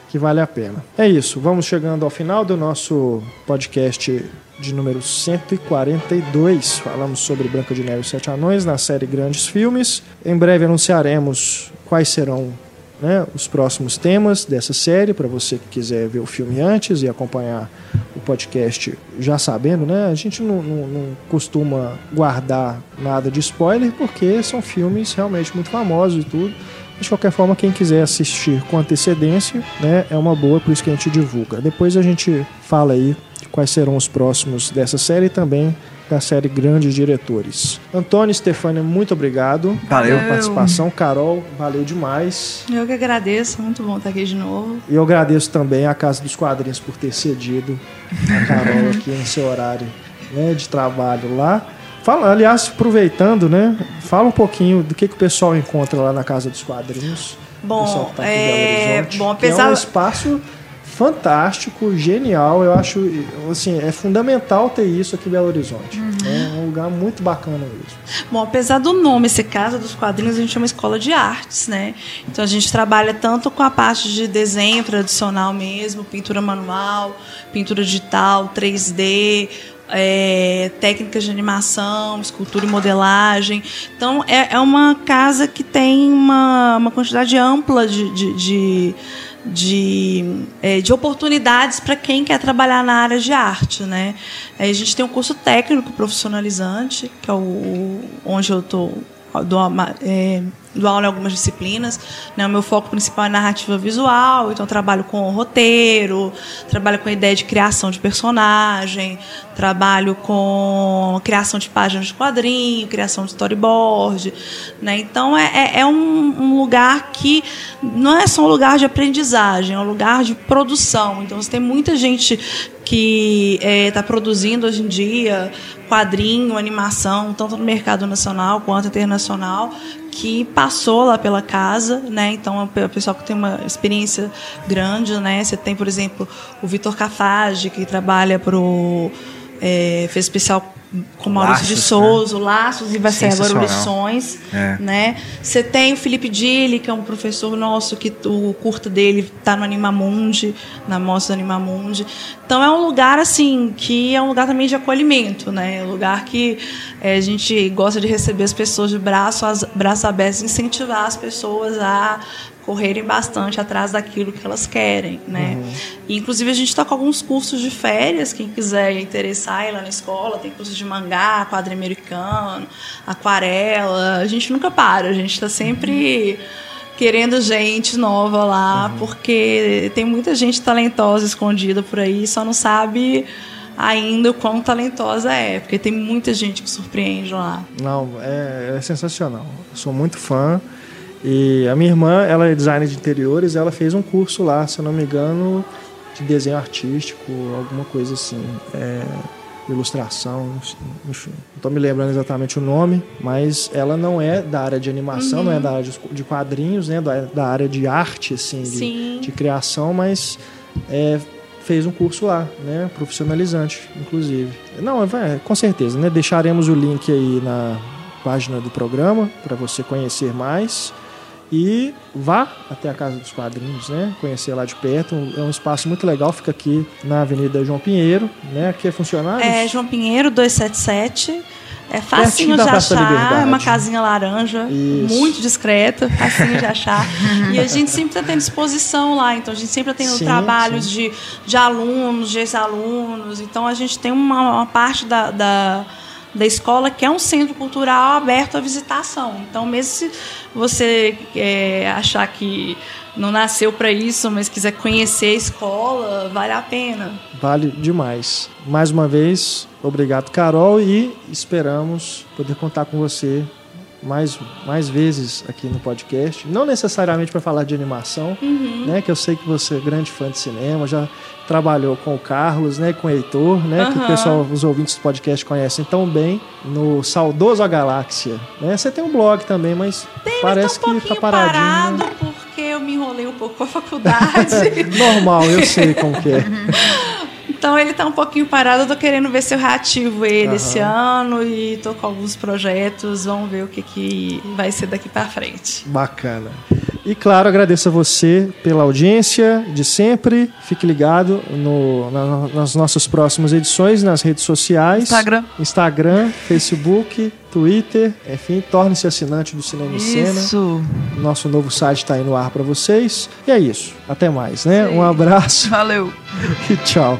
que vale a pena. É isso, vamos chegando ao final do nosso podcast de número 142. Falamos sobre Branca de Neve e Sete Anões na série Grandes Filmes. Em breve anunciaremos quais serão né, os próximos temas dessa série, para você que quiser ver o filme antes e acompanhar podcast já sabendo, né? A gente não, não- não costuma guardar nada de spoiler, porque são filmes realmente muito famosos e tudo. De qualquer forma, quem quiser assistir com antecedência, né, é uma boa, por isso que a gente divulga. Depois a gente fala aí quais serão os próximos dessa série e também da série Grandes Diretores. Antônio e Stefânia, muito obrigado Valeu. pela participação. Carol, valeu demais. Eu que agradeço, muito bom estar aqui de novo. E eu agradeço também a Casa dos Quadrinhos por ter cedido a Carol aqui no seu horário né, de trabalho lá. Fala, aliás, aproveitando, né? Fala um pouquinho do que, que o pessoal encontra lá na Casa dos Quadrinhos. o pessoal Bom, que tá aqui em Belo é, Horizonte, bom que apesar é um espaço fantástico, genial. Eu acho, assim, é fundamental ter isso aqui em Belo Horizonte. É um lugar muito bacana mesmo. Bom, apesar do nome ser Casa dos Quadrinhos, a gente é uma escola de artes, né? Então a gente trabalha tanto com a parte de desenho tradicional mesmo, pintura manual, pintura digital, 3D, é, técnicas de animação, escultura e modelagem. Então é, é uma casa que tem uma, uma quantidade ampla de, de, de de, é, de oportunidades para quem quer trabalhar na área de arte, né? A gente tem um curso técnico profissionalizante, que é o- onde eu estou dou aula em algumas disciplinas. Né? O meu foco principal é narrativa visual, então trabalho com roteiro, trabalho com a ideia de criação de personagem, trabalho com criação de páginas de quadrinho, criação de storyboard. Né? Então é, é, é um, um, lugar que não é só um lugar de aprendizagem, é um lugar de produção. Então você tem muita gente que está é, tá produzindo hoje em dia quadrinho, animação, tanto no mercado nacional quanto internacional, que passou lá pela casa, né? Então, é o pessoal que tem uma experiência grande, né? Você tem, por exemplo, o Vitor Cafage, que trabalha para o é, fez especial com Maurício Laços, de Souza, né? Laços e vai ser agora Lições, é. né? Você tem o Felipe Dili, que é um professor nosso que o curto dele está no Animamundi, na mostra do Animamundi. Então é um lugar assim que é um lugar também de acolhimento, né? É um lugar que é, a gente gosta de receber as pessoas de braço, as, braços abertos, incentivar as pessoas a correrem bastante atrás daquilo que elas querem, né? Uhum. E, inclusive a gente está com alguns cursos de férias, quem quiser interessar ir lá na escola, tem cursos de mangá, quadro americano, aquarela, a gente nunca para, a gente está sempre uhum. querendo gente nova lá, uhum. porque tem muita gente talentosa escondida por aí, só não sabe ainda o quão talentosa é, porque tem muita gente que surpreende lá. Não, é, é sensacional. Eu sou muito fã. E a minha irmã, ela é designer de interiores, ela fez um curso lá, se eu não me engano, de desenho artístico, alguma coisa assim, é, ilustração, enfim. Não estou me lembrando exatamente o nome, mas ela não é da área de animação, uhum. não é da área de quadrinhos, né, da, da área de arte, assim, de, de criação, mas é, fez um curso lá, né, profissionalizante, inclusive. Não, é, com certeza, né, deixaremos o link aí na página do programa para você conhecer mais. E vá até a Casa dos Quadrinhos, né? Conhecer lá de perto. É um espaço muito legal, fica aqui na Avenida João Pinheiro, né? Aqui é funcionário. É João Pinheiro 277. É facinho de achar, é uma casinha laranja, Isso. muito discreta, facinho de achar. e a gente sempre tem disposição lá, então a gente sempre tem sim, trabalhos de, de alunos, de ex-alunos, então a gente tem uma, uma parte da, da da escola, que é um centro cultural aberto à visitação. Então, mesmo se você é, achar que não nasceu para isso, mas quiser conhecer a escola, vale a pena. Vale demais. Mais uma vez, obrigado, Carol, e esperamos poder contar com você mais, mais vezes aqui no podcast. Não necessariamente para falar de animação, uhum. né? Que eu sei que você é grande fã de cinema, já trabalhou com o Carlos, né? Com o Heitor, né? Uhum. Que o pessoal, os ouvintes do podcast conhecem tão bem no Saudoso A Galáxia. Né? Você tem um blog também, mas tem, parece mas tá um que tá paradinho. Parado porque eu me enrolei um pouco com a faculdade. Normal, eu sei como que é. Então ele está um pouquinho parado, eu tô querendo ver se eu reativo ele uhum. esse ano e tô com alguns projetos, vamos ver o que, que vai ser daqui para frente. Bacana. E claro, agradeço a você pela audiência de sempre. Fique ligado no, na, nas nossas próximas edições, nas redes sociais. Instagram. Instagram, Facebook, Twitter. Enfim, torne-se assinante do Cinema e Cena. Isso. Nosso novo site está aí no ar para vocês. E é isso. Até mais, né? Sim. Um abraço. Valeu. E tchau.